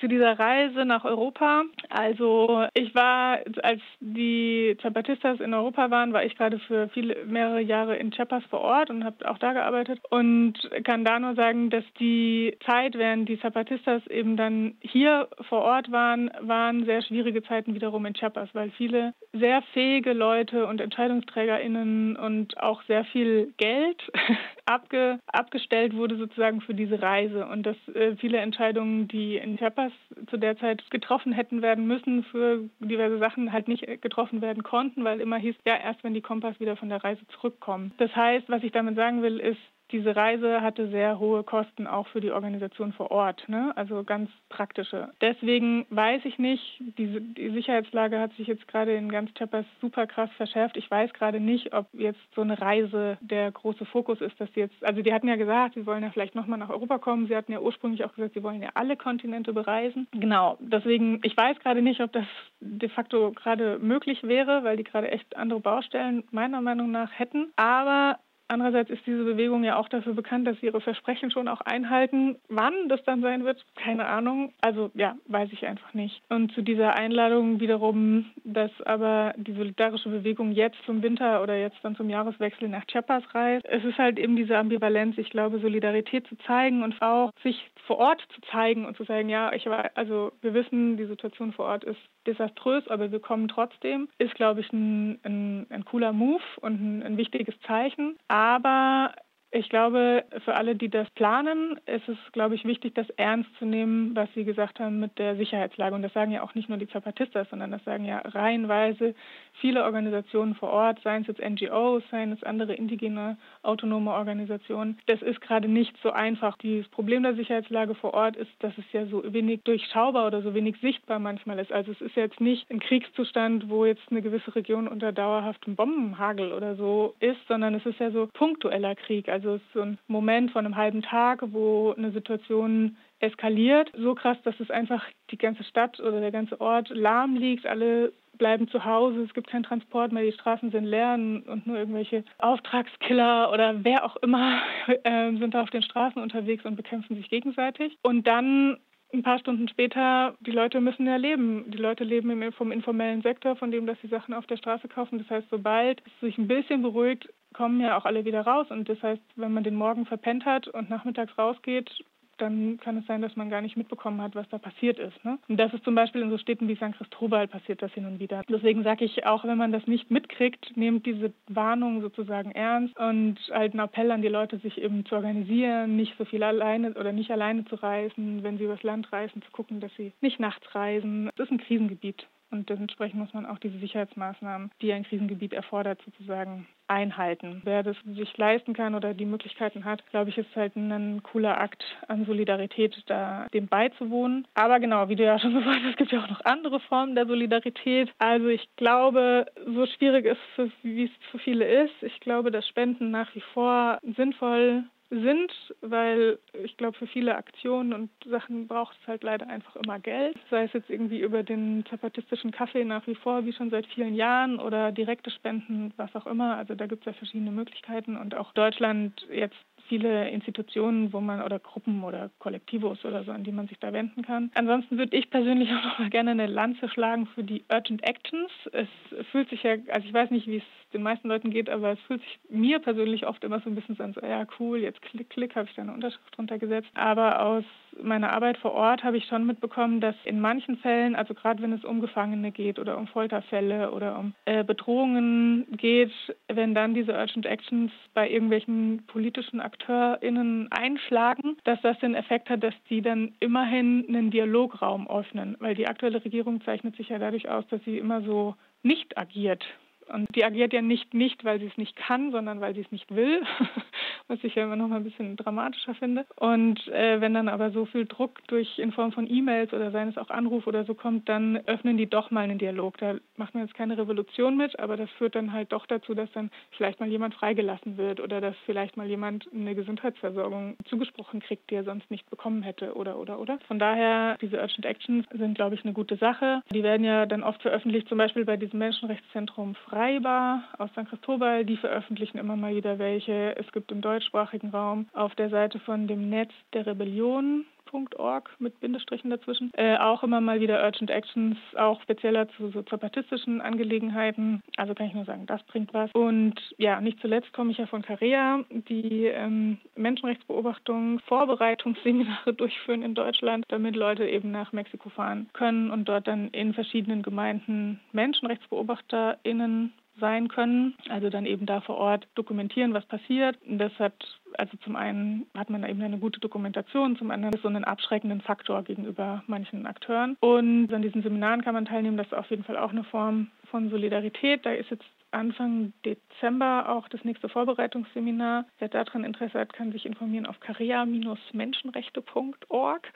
zu dieser Reise nach Europa. Also ich war, als die Zapatistas in Europa waren, war ich gerade für viele, mehrere Jahre in Chiapas vor Ort und habe auch da gearbeitet und kann da nur sagen, dass die Zeit, während die Zapatistas eben dann hier vor Ort waren, waren sehr schwierige Zeiten wiederum in Chiapas, weil viele sehr fähige Leute und EntscheidungsträgerInnen und auch sehr viel Geld abge, abgestellt wurde sozusagen für diese Reise und dass äh, viele Entscheidungen, die in Chiapas zu der Zeit getroffen hätten werden müssen, für diverse Sachen halt nicht getroffen werden konnten, weil immer hieß, ja, erst wenn die Kompass wieder von der Reise zurückkommen. Das heißt, was ich damit sagen will, ist, diese Reise hatte sehr hohe Kosten auch für die Organisation vor Ort, ne? also ganz praktische. Deswegen weiß ich nicht, die, die Sicherheitslage hat sich jetzt gerade in ganz Chiapas super krass verschärft. Ich weiß gerade nicht, ob jetzt so eine Reise der große Fokus ist, dass sie jetzt, also die hatten ja gesagt, sie wollen ja vielleicht nochmal nach Europa kommen. Sie hatten ja ursprünglich auch gesagt, sie wollen ja alle Kontinente bereisen. Genau, deswegen, ich weiß gerade nicht, ob das de facto gerade möglich wäre, weil die gerade echt andere Baustellen meiner Meinung nach hätten. Aber Andererseits ist diese Bewegung ja auch dafür bekannt, dass sie ihre Versprechen schon auch einhalten. Wann das dann sein wird, keine Ahnung. Also ja, weiß ich einfach nicht. Und zu dieser Einladung wiederum, dass aber die solidarische Bewegung jetzt zum Winter oder jetzt dann zum Jahreswechsel nach Chiapas reist. Es ist halt eben diese Ambivalenz, ich glaube, Solidarität zu zeigen und auch sich vor Ort zu zeigen und zu sagen, ja, ich war, also wir wissen, die Situation vor Ort ist desaströs, aber wir kommen trotzdem, ist, glaube ich, ein, ein, ein cooler Move und ein, ein wichtiges Zeichen. Aber ich glaube, für alle, die das planen, ist es, glaube ich, wichtig, das ernst zu nehmen, was Sie gesagt haben mit der Sicherheitslage. Und das sagen ja auch nicht nur die Zapatistas, sondern das sagen ja reihenweise viele Organisationen vor Ort, seien es jetzt NGOs, seien es andere indigene, autonome Organisationen. Das ist gerade nicht so einfach. Das Problem der Sicherheitslage vor Ort ist, dass es ja so wenig durchschaubar oder so wenig sichtbar manchmal ist. Also es ist jetzt nicht ein Kriegszustand, wo jetzt eine gewisse Region unter dauerhaftem Bombenhagel oder so ist, sondern es ist ja so punktueller Krieg. Also es ist so ein Moment von einem halben Tag, wo eine Situation eskaliert. So krass, dass es einfach die ganze Stadt oder der ganze Ort lahm liegt. Alle bleiben zu Hause, es gibt keinen Transport mehr, die Straßen sind leer und nur irgendwelche Auftragskiller oder wer auch immer äh, sind da auf den Straßen unterwegs und bekämpfen sich gegenseitig. Und dann ein paar Stunden später, die Leute müssen ja leben. Die Leute leben vom informellen Sektor, von dem, dass sie Sachen auf der Straße kaufen. Das heißt, sobald es sich ein bisschen beruhigt, kommen ja auch alle wieder raus. Und das heißt, wenn man den Morgen verpennt hat und nachmittags rausgeht, dann kann es sein, dass man gar nicht mitbekommen hat, was da passiert ist. Ne? Und das ist zum Beispiel in so Städten wie San Cristobal passiert das hin und wieder. Deswegen sage ich, auch wenn man das nicht mitkriegt, nehmt diese Warnung sozusagen ernst und halt einen Appell an die Leute, sich eben zu organisieren, nicht so viel alleine oder nicht alleine zu reisen, wenn sie übers Land reisen, zu gucken, dass sie nicht nachts reisen. Das ist ein Krisengebiet. Und dementsprechend muss man auch diese Sicherheitsmaßnahmen, die ein Krisengebiet erfordert, sozusagen einhalten. Wer das sich leisten kann oder die Möglichkeiten hat, glaube ich, ist halt ein cooler Akt an Solidarität, da dem beizuwohnen. Aber genau, wie du ja schon gesagt hast, es gibt ja auch noch andere Formen der Solidarität. Also ich glaube, so schwierig ist, wie es für viele ist, ich glaube, dass Spenden nach wie vor sinnvoll sind, weil ich glaube, für viele Aktionen und Sachen braucht es halt leider einfach immer Geld. Sei es jetzt irgendwie über den zapatistischen Kaffee nach wie vor, wie schon seit vielen Jahren, oder direkte Spenden, was auch immer. Also da gibt es ja verschiedene Möglichkeiten und auch Deutschland jetzt viele Institutionen, wo man oder Gruppen oder Kollektivos oder so, an die man sich da wenden kann. Ansonsten würde ich persönlich auch noch mal gerne eine Lanze schlagen für die Urgent Actions. Es fühlt sich ja, also ich weiß nicht, wie es den meisten Leuten geht, aber es fühlt sich mir persönlich oft immer so ein bisschen so an, so, ja cool, jetzt klick, klick, habe ich da eine Unterschrift drunter gesetzt. Aber aus meiner Arbeit vor Ort habe ich schon mitbekommen, dass in manchen Fällen, also gerade wenn es um Gefangene geht oder um Folterfälle oder um äh, Bedrohungen geht, wenn dann diese Urgent Actions bei irgendwelchen politischen AkteurInnen einschlagen, dass das den Effekt hat, dass die dann immerhin einen Dialograum öffnen. Weil die aktuelle Regierung zeichnet sich ja dadurch aus, dass sie immer so nicht agiert und die agiert ja nicht nicht, weil sie es nicht kann, sondern weil sie es nicht will, was ich ja immer noch mal ein bisschen dramatischer finde. Und äh, wenn dann aber so viel Druck durch in Form von E-Mails oder seien es auch Anruf oder so kommt, dann öffnen die doch mal einen Dialog. Da macht man jetzt keine Revolution mit, aber das führt dann halt doch dazu, dass dann vielleicht mal jemand freigelassen wird oder dass vielleicht mal jemand eine Gesundheitsversorgung zugesprochen kriegt, die er sonst nicht bekommen hätte oder oder oder. Von daher, diese Urgent Actions sind, glaube ich, eine gute Sache. Die werden ja dann oft veröffentlicht, zum Beispiel bei diesem Menschenrechtszentrum Frei Freibar aus San Cristobal, die veröffentlichen immer mal wieder welche. Es gibt im deutschsprachigen Raum auf der Seite von dem Netz der Rebellion Org mit Bindestrichen dazwischen. Äh, auch immer mal wieder Urgent Actions, auch spezieller zu so zapatistischen Angelegenheiten. Also kann ich nur sagen, das bringt was. Und ja, nicht zuletzt komme ich ja von Korea, die ähm, Menschenrechtsbeobachtung, Vorbereitungsseminare durchführen in Deutschland, damit Leute eben nach Mexiko fahren können und dort dann in verschiedenen Gemeinden MenschenrechtsbeobachterInnen sein können. Also dann eben da vor Ort dokumentieren, was passiert. Das hat also zum einen hat man eben eine gute Dokumentation, zum anderen so einen abschreckenden Faktor gegenüber manchen Akteuren. Und an diesen Seminaren kann man teilnehmen. Das ist auf jeden Fall auch eine Form von Solidarität. Da ist jetzt Anfang Dezember auch das nächste Vorbereitungsseminar. Wer daran Interesse hat, kann sich informieren auf caria-menschenrechte.org.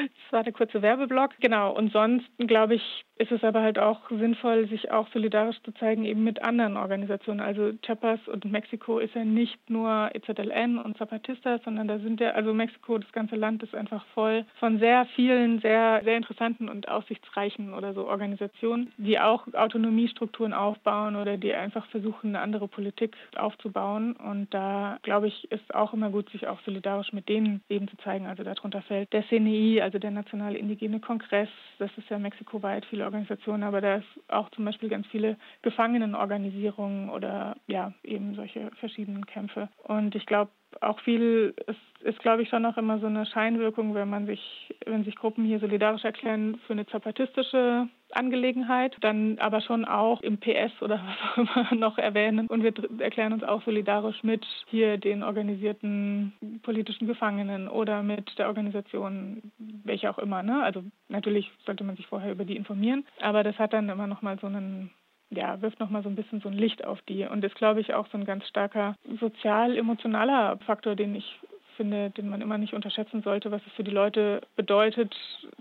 Das war der kurze Werbeblock. Genau, und sonst, glaube ich, ist es aber halt auch sinnvoll, sich auch solidarisch zu zeigen, eben mit anderen Organisationen. Also Chiapas und Mexiko ist ja nicht nur EZLN und Zapatista, sondern da sind ja, also Mexiko, das ganze Land ist einfach voll von sehr vielen, sehr, sehr interessanten und aussichtsreichen oder so Organisationen, die auch Autonomiestrukturen aufbauen oder die einfach versuchen, eine andere Politik aufzubauen. Und da, glaube ich, ist auch immer gut, sich auch solidarisch mit denen eben zu zeigen. Also darunter fällt der CNI, also der Nationale Indigene Kongress, das ist ja mexikoweit viele Organisationen, aber da ist auch zum Beispiel ganz viele Gefangenenorganisierungen oder ja, eben solche verschiedenen Kämpfe. Und ich glaube, auch viel ist, ist, glaube ich, schon noch immer so eine Scheinwirkung, wenn man sich, wenn sich Gruppen hier solidarisch erklären für eine zapatistische Angelegenheit, dann aber schon auch im PS oder was auch immer noch erwähnen. Und wir erklären uns auch solidarisch mit hier den organisierten politischen Gefangenen oder mit der Organisation, welche auch immer. Ne? Also natürlich sollte man sich vorher über die informieren, aber das hat dann immer noch mal so einen ja, wirft nochmal so ein bisschen so ein Licht auf die. Und ist, glaube ich, auch so ein ganz starker sozial-emotionaler Faktor, den ich finde, den man immer nicht unterschätzen sollte, was es für die Leute bedeutet,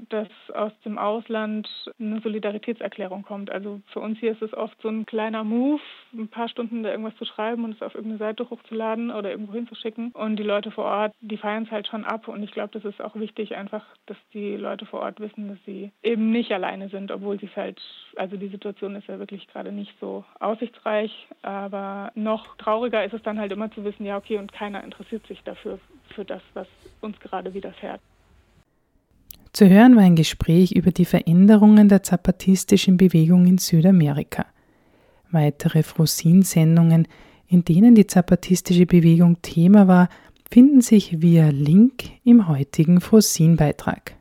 dass aus dem Ausland eine Solidaritätserklärung kommt. Also für uns hier ist es oft so ein kleiner Move, ein paar Stunden da irgendwas zu schreiben und es auf irgendeine Seite hochzuladen oder irgendwo hinzuschicken. Und die Leute vor Ort, die feiern es halt schon ab. Und ich glaube, das ist auch wichtig, einfach, dass die Leute vor Ort wissen, dass sie eben nicht alleine sind, obwohl sie es halt, also die Situation ist ja wirklich gerade nicht so aussichtsreich. Aber noch trauriger ist es dann halt immer zu wissen, ja, okay, und keiner interessiert sich dafür, für das, was uns gerade widerfährt. Zu hören war ein Gespräch über die Veränderungen der zapatistischen Bewegung in Südamerika. Weitere Frosin-Sendungen, in denen die zapatistische Bewegung Thema war, finden sich via Link im heutigen Frosin-Beitrag.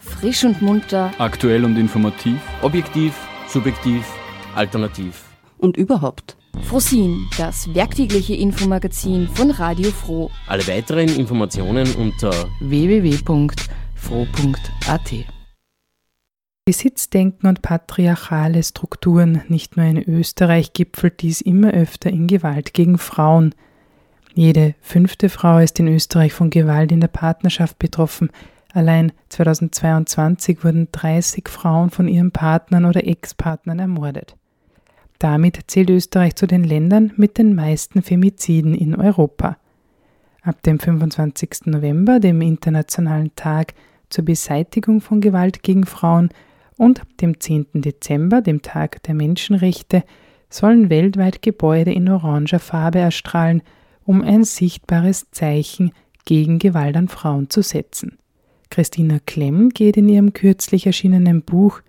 Frisch und munter. Aktuell und informativ. Objektiv, subjektiv alternativ. Und überhaupt. Frosin, das werktägliche Infomagazin von Radio Froh. Alle weiteren Informationen unter www.froh.at. Besitzdenken und patriarchale Strukturen, nicht nur in Österreich, gipfelt dies immer öfter in Gewalt gegen Frauen. Jede fünfte Frau ist in Österreich von Gewalt in der Partnerschaft betroffen. Allein 2022 wurden 30 Frauen von ihren Partnern oder Ex-Partnern ermordet. Damit zählt Österreich zu den Ländern mit den meisten Femiziden in Europa. Ab dem 25. November, dem Internationalen Tag zur Beseitigung von Gewalt gegen Frauen, und dem 10. Dezember, dem Tag der Menschenrechte, sollen weltweit Gebäude in oranger Farbe erstrahlen, um ein sichtbares Zeichen gegen Gewalt an Frauen zu setzen. Christina Klemm geht in ihrem kürzlich erschienenen Buch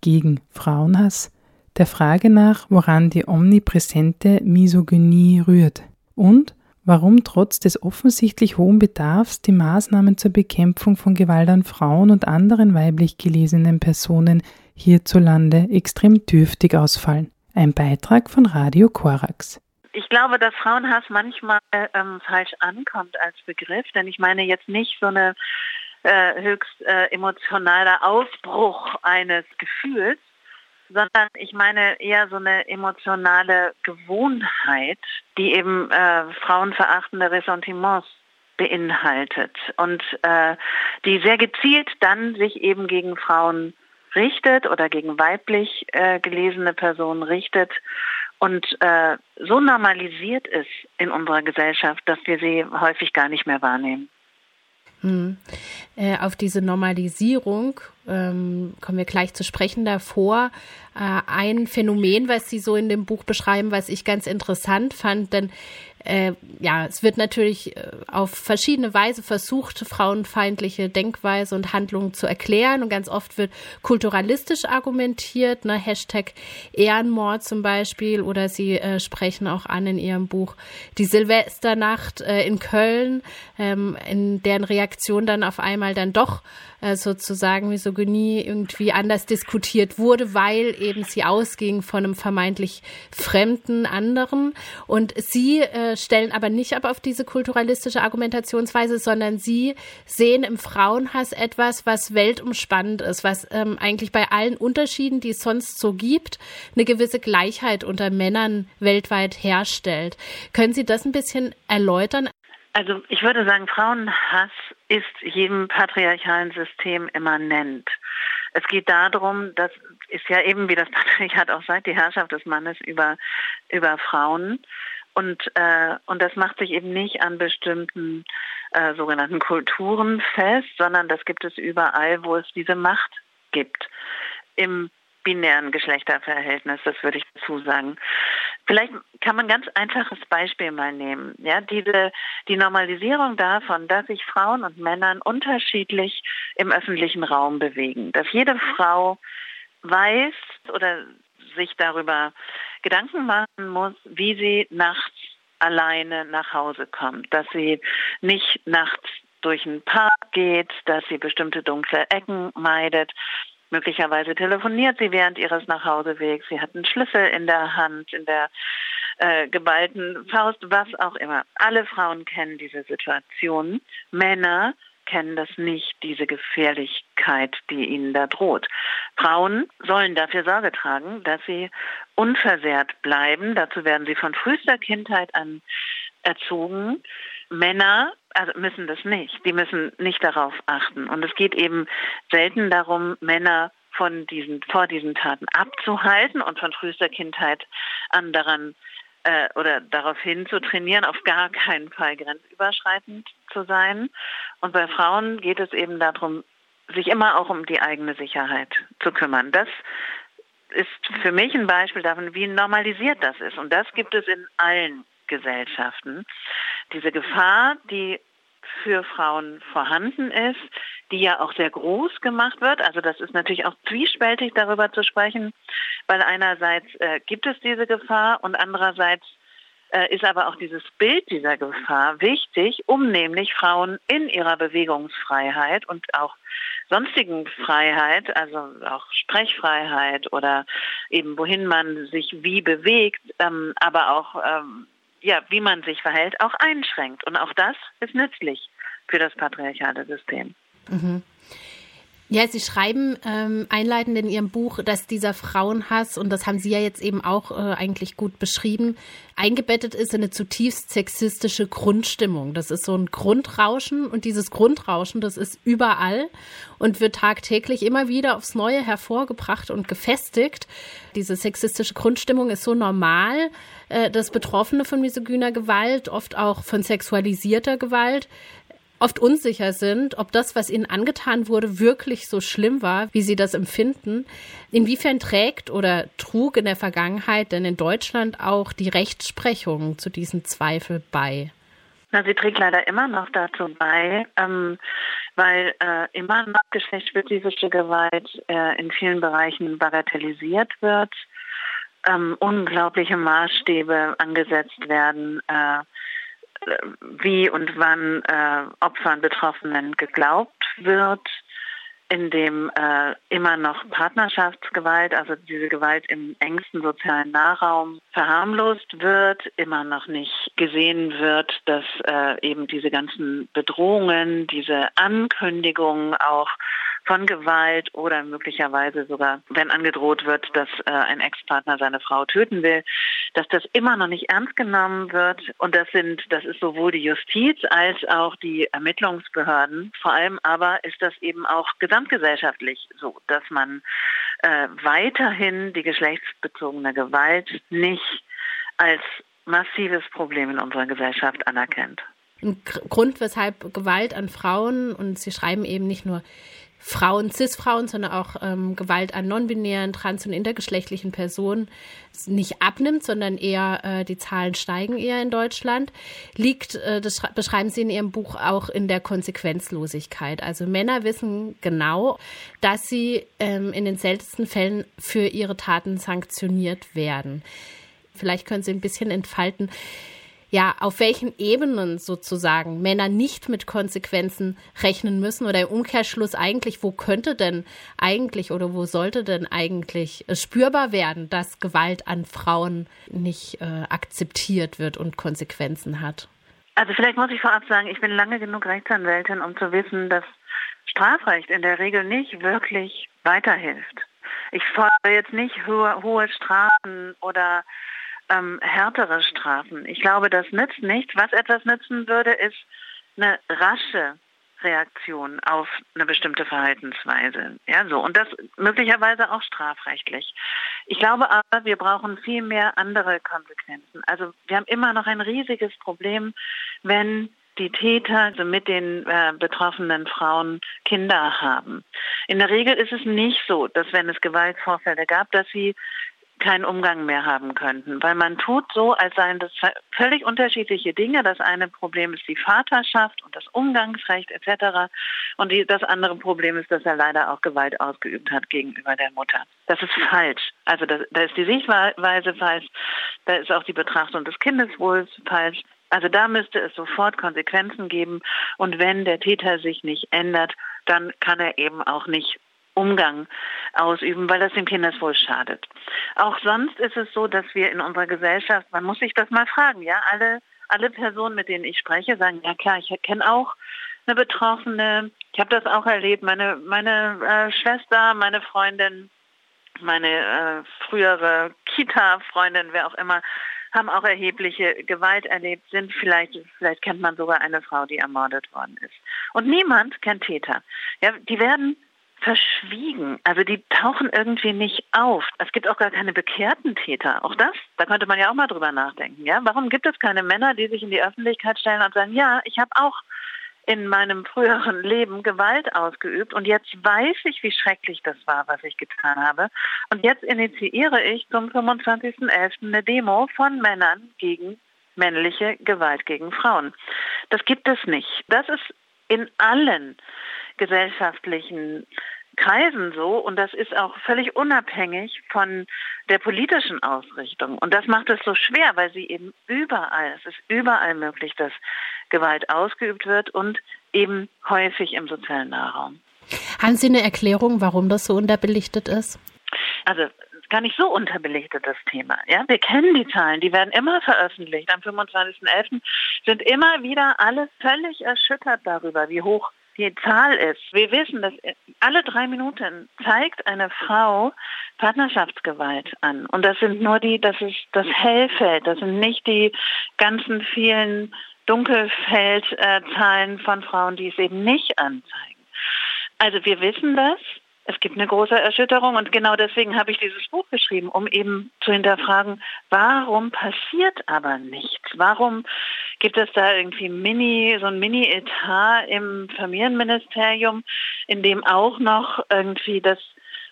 Gegen Frauenhass der Frage nach, woran die omnipräsente Misogynie rührt und warum trotz des offensichtlich hohen Bedarfs die Maßnahmen zur Bekämpfung von Gewalt an Frauen und anderen weiblich gelesenen Personen hierzulande extrem dürftig ausfallen. Ein Beitrag von Radio Korax. Ich glaube, dass Frauenhass manchmal ähm, falsch ankommt als Begriff, denn ich meine jetzt nicht so eine äh, höchst äh, emotionaler Ausbruch eines Gefühls, sondern ich meine eher so eine emotionale Gewohnheit, die eben äh, frauenverachtende Ressentiments beinhaltet und äh, die sehr gezielt dann sich eben gegen Frauen richtet oder gegen weiblich äh, gelesene Personen richtet und äh, so normalisiert ist in unserer Gesellschaft, dass wir sie häufig gar nicht mehr wahrnehmen. Hm. Äh, auf diese Normalisierung ähm, kommen wir gleich zu sprechen davor. Äh, ein Phänomen, was Sie so in dem Buch beschreiben, was ich ganz interessant fand, denn äh, ja, es wird natürlich äh, auf verschiedene Weise versucht, frauenfeindliche Denkweise und Handlungen zu erklären. Und ganz oft wird kulturalistisch argumentiert, ne, Hashtag Ehrenmord zum Beispiel. Oder Sie äh, sprechen auch an in Ihrem Buch die Silvesternacht äh, in Köln, ähm, in deren Reaktion dann auf einmal dann doch äh, sozusagen Misogynie irgendwie anders diskutiert wurde, weil eben sie ausging von einem vermeintlich fremden anderen. Und sie äh, stellen aber nicht ab auf diese kulturalistische Argumentationsweise, sondern sie sehen im Frauenhass etwas, was weltumspannend ist, was ähm, eigentlich bei allen Unterschieden, die es sonst so gibt, eine gewisse Gleichheit unter Männern weltweit herstellt. Können Sie das ein bisschen erläutern? Also ich würde sagen, Frauenhass ist jedem patriarchalen System immanent. Es geht darum, das ist ja eben wie das Patriarchat auch sagt, die Herrschaft des Mannes über, über Frauen. Und, äh, und das macht sich eben nicht an bestimmten äh, sogenannten Kulturen fest, sondern das gibt es überall, wo es diese Macht gibt. Im binären Geschlechterverhältnis, das würde ich dazu sagen. Vielleicht kann man ein ganz einfaches Beispiel mal nehmen. Ja, diese, die Normalisierung davon, dass sich Frauen und Männern unterschiedlich im öffentlichen Raum bewegen. Dass jede Frau weiß oder sich darüber Gedanken machen muss, wie sie nachts alleine nach Hause kommt, dass sie nicht nachts durch einen Park geht, dass sie bestimmte dunkle Ecken meidet. Möglicherweise telefoniert sie während ihres Nachhausewegs. Sie hat einen Schlüssel in der Hand, in der äh, geballten Faust, was auch immer. Alle Frauen kennen diese Situation. Männer kennen das nicht, diese Gefährlichkeit, die ihnen da droht. Frauen sollen dafür Sorge tragen, dass sie unversehrt bleiben. Dazu werden sie von frühester Kindheit an erzogen. Männer also müssen das nicht. Die müssen nicht darauf achten. Und es geht eben selten darum, Männer von diesen, vor diesen Taten abzuhalten und von frühester Kindheit an daran äh, oder darauf hin zu trainieren, auf gar keinen Fall grenzüberschreitend zu sein. Und bei Frauen geht es eben darum, sich immer auch um die eigene Sicherheit zu kümmern. Das ist für mich ein Beispiel davon, wie normalisiert das ist. Und das gibt es in allen Gesellschaften. Diese Gefahr, die für Frauen vorhanden ist, die ja auch sehr groß gemacht wird. Also das ist natürlich auch zwiespältig darüber zu sprechen, weil einerseits äh, gibt es diese Gefahr und andererseits äh, ist aber auch dieses Bild dieser Gefahr wichtig, um nämlich Frauen in ihrer Bewegungsfreiheit und auch sonstigen Freiheit, also auch Sprechfreiheit oder eben wohin man sich wie bewegt, ähm, aber auch ähm, ja, wie man sich verhält, auch einschränkt. Und auch das ist nützlich für das patriarchale System. Mhm. Ja, Sie schreiben ähm, einleitend in Ihrem Buch, dass dieser Frauenhass, und das haben Sie ja jetzt eben auch äh, eigentlich gut beschrieben, eingebettet ist in eine zutiefst sexistische Grundstimmung. Das ist so ein Grundrauschen und dieses Grundrauschen, das ist überall und wird tagtäglich immer wieder aufs Neue hervorgebracht und gefestigt. Diese sexistische Grundstimmung ist so normal, äh, dass Betroffene von misogyner Gewalt, oft auch von sexualisierter Gewalt, oft unsicher sind, ob das, was ihnen angetan wurde, wirklich so schlimm war, wie sie das empfinden. Inwiefern trägt oder trug in der Vergangenheit denn in Deutschland auch die Rechtsprechung zu diesen Zweifel bei? Na, sie trägt leider immer noch dazu bei, ähm, weil äh, immer noch geschlechtsspezifische Gewalt äh, in vielen Bereichen bagatellisiert wird, ähm, unglaubliche Maßstäbe angesetzt werden. Äh, wie und wann äh, Opfern, Betroffenen geglaubt wird, in dem äh, immer noch Partnerschaftsgewalt, also diese Gewalt im engsten sozialen Nahraum verharmlost wird, immer noch nicht gesehen wird, dass äh, eben diese ganzen Bedrohungen, diese Ankündigungen auch von Gewalt oder möglicherweise sogar, wenn angedroht wird, dass äh, ein Ex-Partner seine Frau töten will, dass das immer noch nicht ernst genommen wird. Und das sind, das ist sowohl die Justiz als auch die Ermittlungsbehörden. Vor allem aber ist das eben auch gesamtgesellschaftlich so, dass man äh, weiterhin die geschlechtsbezogene Gewalt nicht als massives Problem in unserer Gesellschaft anerkennt. Ein Grund, weshalb Gewalt an Frauen, und Sie schreiben eben nicht nur Frauen, Cis-Frauen, sondern auch ähm, Gewalt an non-binären, trans- und intergeschlechtlichen Personen nicht abnimmt, sondern eher äh, die Zahlen steigen eher in Deutschland, liegt, äh, das beschreiben Sie in Ihrem Buch auch in der Konsequenzlosigkeit. Also Männer wissen genau, dass sie ähm, in den seltensten Fällen für ihre Taten sanktioniert werden. Vielleicht können Sie ein bisschen entfalten, ja, auf welchen Ebenen sozusagen Männer nicht mit Konsequenzen rechnen müssen oder im Umkehrschluss eigentlich, wo könnte denn eigentlich oder wo sollte denn eigentlich spürbar werden, dass Gewalt an Frauen nicht äh, akzeptiert wird und Konsequenzen hat? Also vielleicht muss ich vorab sagen, ich bin lange genug Rechtsanwältin, um zu wissen, dass Strafrecht in der Regel nicht wirklich weiterhilft. Ich fordere jetzt nicht hohe, hohe Strafen oder ähm, härtere Strafen. Ich glaube, das nützt nichts. Was etwas nützen würde, ist eine rasche Reaktion auf eine bestimmte Verhaltensweise. Ja, so. Und das möglicherweise auch strafrechtlich. Ich glaube aber, wir brauchen viel mehr andere Konsequenzen. Also wir haben immer noch ein riesiges Problem, wenn die Täter also mit den äh, betroffenen Frauen Kinder haben. In der Regel ist es nicht so, dass wenn es Gewaltvorfälle gab, dass sie keinen Umgang mehr haben könnten, weil man tut so, als seien das völlig unterschiedliche Dinge. Das eine Problem ist die Vaterschaft und das Umgangsrecht etc. Und die, das andere Problem ist, dass er leider auch Gewalt ausgeübt hat gegenüber der Mutter. Das ist falsch. Also da, da ist die Sichtweise falsch, da ist auch die Betrachtung des Kindeswohls falsch. Also da müsste es sofort Konsequenzen geben. Und wenn der Täter sich nicht ändert, dann kann er eben auch nicht Umgang ausüben, weil das dem Kindeswohl schadet. Auch sonst ist es so, dass wir in unserer Gesellschaft, man muss sich das mal fragen, ja, alle, alle Personen, mit denen ich spreche, sagen, ja klar, ich kenne auch eine Betroffene, ich habe das auch erlebt, meine, meine äh, Schwester, meine Freundin, meine äh, frühere Kita-Freundin, wer auch immer, haben auch erhebliche Gewalt erlebt, sind vielleicht, vielleicht kennt man sogar eine Frau, die ermordet worden ist. Und niemand kennt Täter. Ja, die werden verschwiegen. Also die tauchen irgendwie nicht auf. Es gibt auch gar keine bekehrten Täter. Auch das, da könnte man ja auch mal drüber nachdenken. Ja, warum gibt es keine Männer, die sich in die Öffentlichkeit stellen und sagen, ja, ich habe auch in meinem früheren Leben Gewalt ausgeübt und jetzt weiß ich, wie schrecklich das war, was ich getan habe. Und jetzt initiiere ich zum 25.11. eine Demo von Männern gegen männliche Gewalt gegen Frauen. Das gibt es nicht. Das ist in allen gesellschaftlichen Kreisen so und das ist auch völlig unabhängig von der politischen Ausrichtung. Und das macht es so schwer, weil sie eben überall, es ist überall möglich, dass Gewalt ausgeübt wird und eben häufig im sozialen Nahraum. Haben Sie eine Erklärung, warum das so unterbelichtet ist? Also gar nicht so unterbelichtet, das Thema. Ja, wir kennen die Zahlen, die werden immer veröffentlicht. Am 25.11. sind immer wieder alle völlig erschüttert darüber, wie hoch die Zahl ist. Wir wissen, dass alle drei Minuten zeigt eine Frau Partnerschaftsgewalt an. Und das sind nur die, das ist das Hellfeld, das sind nicht die ganzen vielen Dunkelfeldzahlen von Frauen, die es eben nicht anzeigen. Also wir wissen das, es gibt eine große Erschütterung und genau deswegen habe ich dieses Buch geschrieben, um eben zu hinterfragen, warum passiert aber nichts? Warum gibt es da irgendwie Mini, so ein Mini-Etat im Familienministerium, in dem auch noch irgendwie das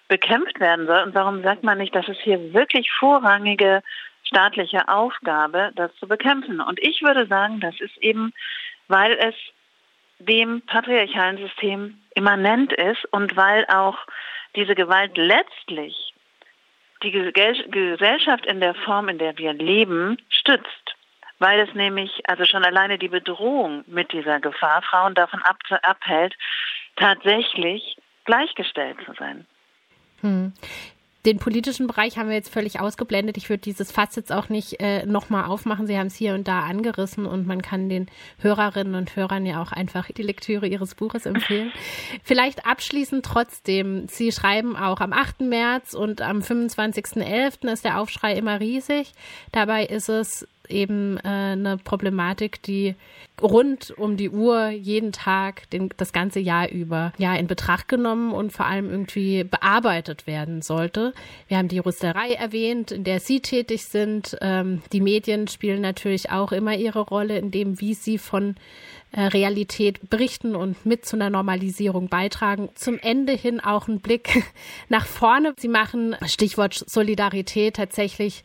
bekämpft werden soll? Und warum sagt man nicht, dass es hier wirklich vorrangige staatliche Aufgabe, das zu bekämpfen? Und ich würde sagen, das ist eben, weil es dem patriarchalen System immanent ist und weil auch diese Gewalt letztlich die Gesellschaft in der Form, in der wir leben, stützt. Weil es nämlich, also schon alleine die Bedrohung mit dieser Gefahr Frauen davon abhält, tatsächlich gleichgestellt zu sein. Hm den politischen Bereich haben wir jetzt völlig ausgeblendet. Ich würde dieses Fass jetzt auch nicht äh, nochmal aufmachen. Sie haben es hier und da angerissen und man kann den Hörerinnen und Hörern ja auch einfach die Lektüre Ihres Buches empfehlen. Vielleicht abschließend trotzdem. Sie schreiben auch am 8. März und am 25.11. ist der Aufschrei immer riesig. Dabei ist es eben äh, eine Problematik, die rund um die Uhr jeden Tag den, das ganze Jahr über ja in Betracht genommen und vor allem irgendwie bearbeitet werden sollte. Wir haben die Rüsterei erwähnt, in der Sie tätig sind. Ähm, die Medien spielen natürlich auch immer ihre Rolle in dem, wie sie von Realität berichten und mit zu einer Normalisierung beitragen. Zum Ende hin auch ein Blick nach vorne. Sie machen, Stichwort Solidarität, tatsächlich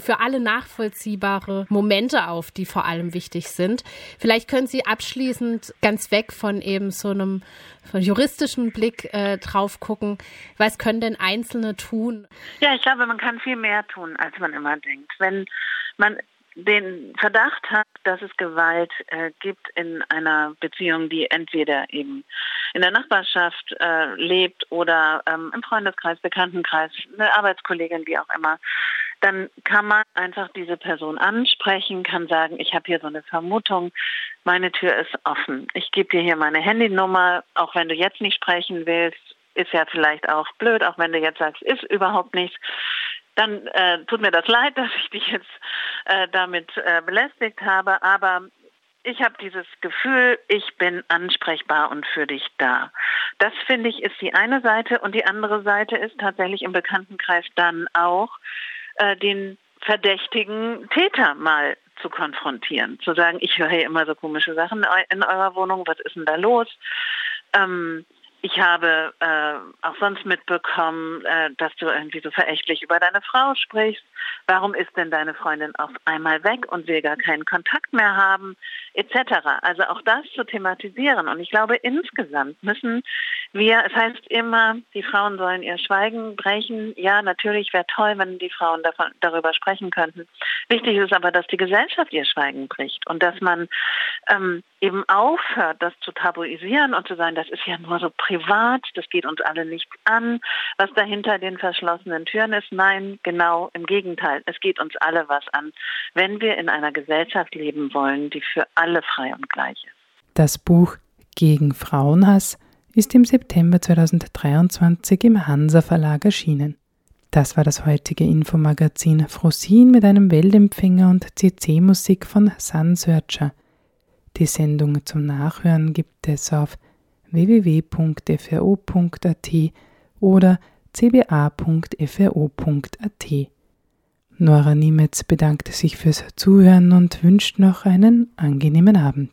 für alle nachvollziehbare Momente auf, die vor allem wichtig sind. Vielleicht können Sie abschließend ganz weg von eben so einem juristischen Blick äh, drauf gucken. Was können denn Einzelne tun? Ja, ich glaube, man kann viel mehr tun, als man immer denkt. Wenn man den Verdacht hat, dass es Gewalt äh, gibt in einer Beziehung, die entweder eben in der Nachbarschaft äh, lebt oder ähm, im Freundeskreis, Bekanntenkreis, eine Arbeitskollegin, wie auch immer, dann kann man einfach diese Person ansprechen, kann sagen, ich habe hier so eine Vermutung, meine Tür ist offen. Ich gebe dir hier meine Handynummer, auch wenn du jetzt nicht sprechen willst, ist ja vielleicht auch blöd, auch wenn du jetzt sagst, ist überhaupt nichts dann äh, tut mir das leid, dass ich dich jetzt äh, damit äh, belästigt habe, aber ich habe dieses Gefühl, ich bin ansprechbar und für dich da. Das finde ich ist die eine Seite und die andere Seite ist tatsächlich im Bekanntenkreis dann auch äh, den verdächtigen Täter mal zu konfrontieren, zu sagen, ich höre hier immer so komische Sachen in eurer Wohnung, was ist denn da los? Ähm, ich habe äh, auch sonst mitbekommen, äh, dass du irgendwie so verächtlich über deine Frau sprichst. Warum ist denn deine Freundin auf einmal weg und will gar keinen Kontakt mehr haben, etc. Also auch das zu thematisieren. Und ich glaube, insgesamt müssen wir, es heißt immer, die Frauen sollen ihr Schweigen brechen. Ja, natürlich wäre toll, wenn die Frauen davon, darüber sprechen könnten. Wichtig ist aber, dass die Gesellschaft ihr Schweigen bricht und dass man ähm, eben aufhört, das zu tabuisieren und zu sagen, das ist ja nur so privat, das geht uns alle nichts an, was da hinter den verschlossenen Türen ist. Nein, genau im Gegenteil. Es geht uns alle was an, wenn wir in einer Gesellschaft leben wollen, die für alle frei und gleich ist. Das Buch Gegen Frauenhass ist im September 2023 im Hansa Verlag erschienen. Das war das heutige Infomagazin Frosin mit einem Weltempfänger und CC-Musik von Sunsearcher. Die Sendung zum Nachhören gibt es auf www.fro.at oder cba.fro.at. Nora Niemetz bedankte sich fürs Zuhören und wünscht noch einen angenehmen Abend.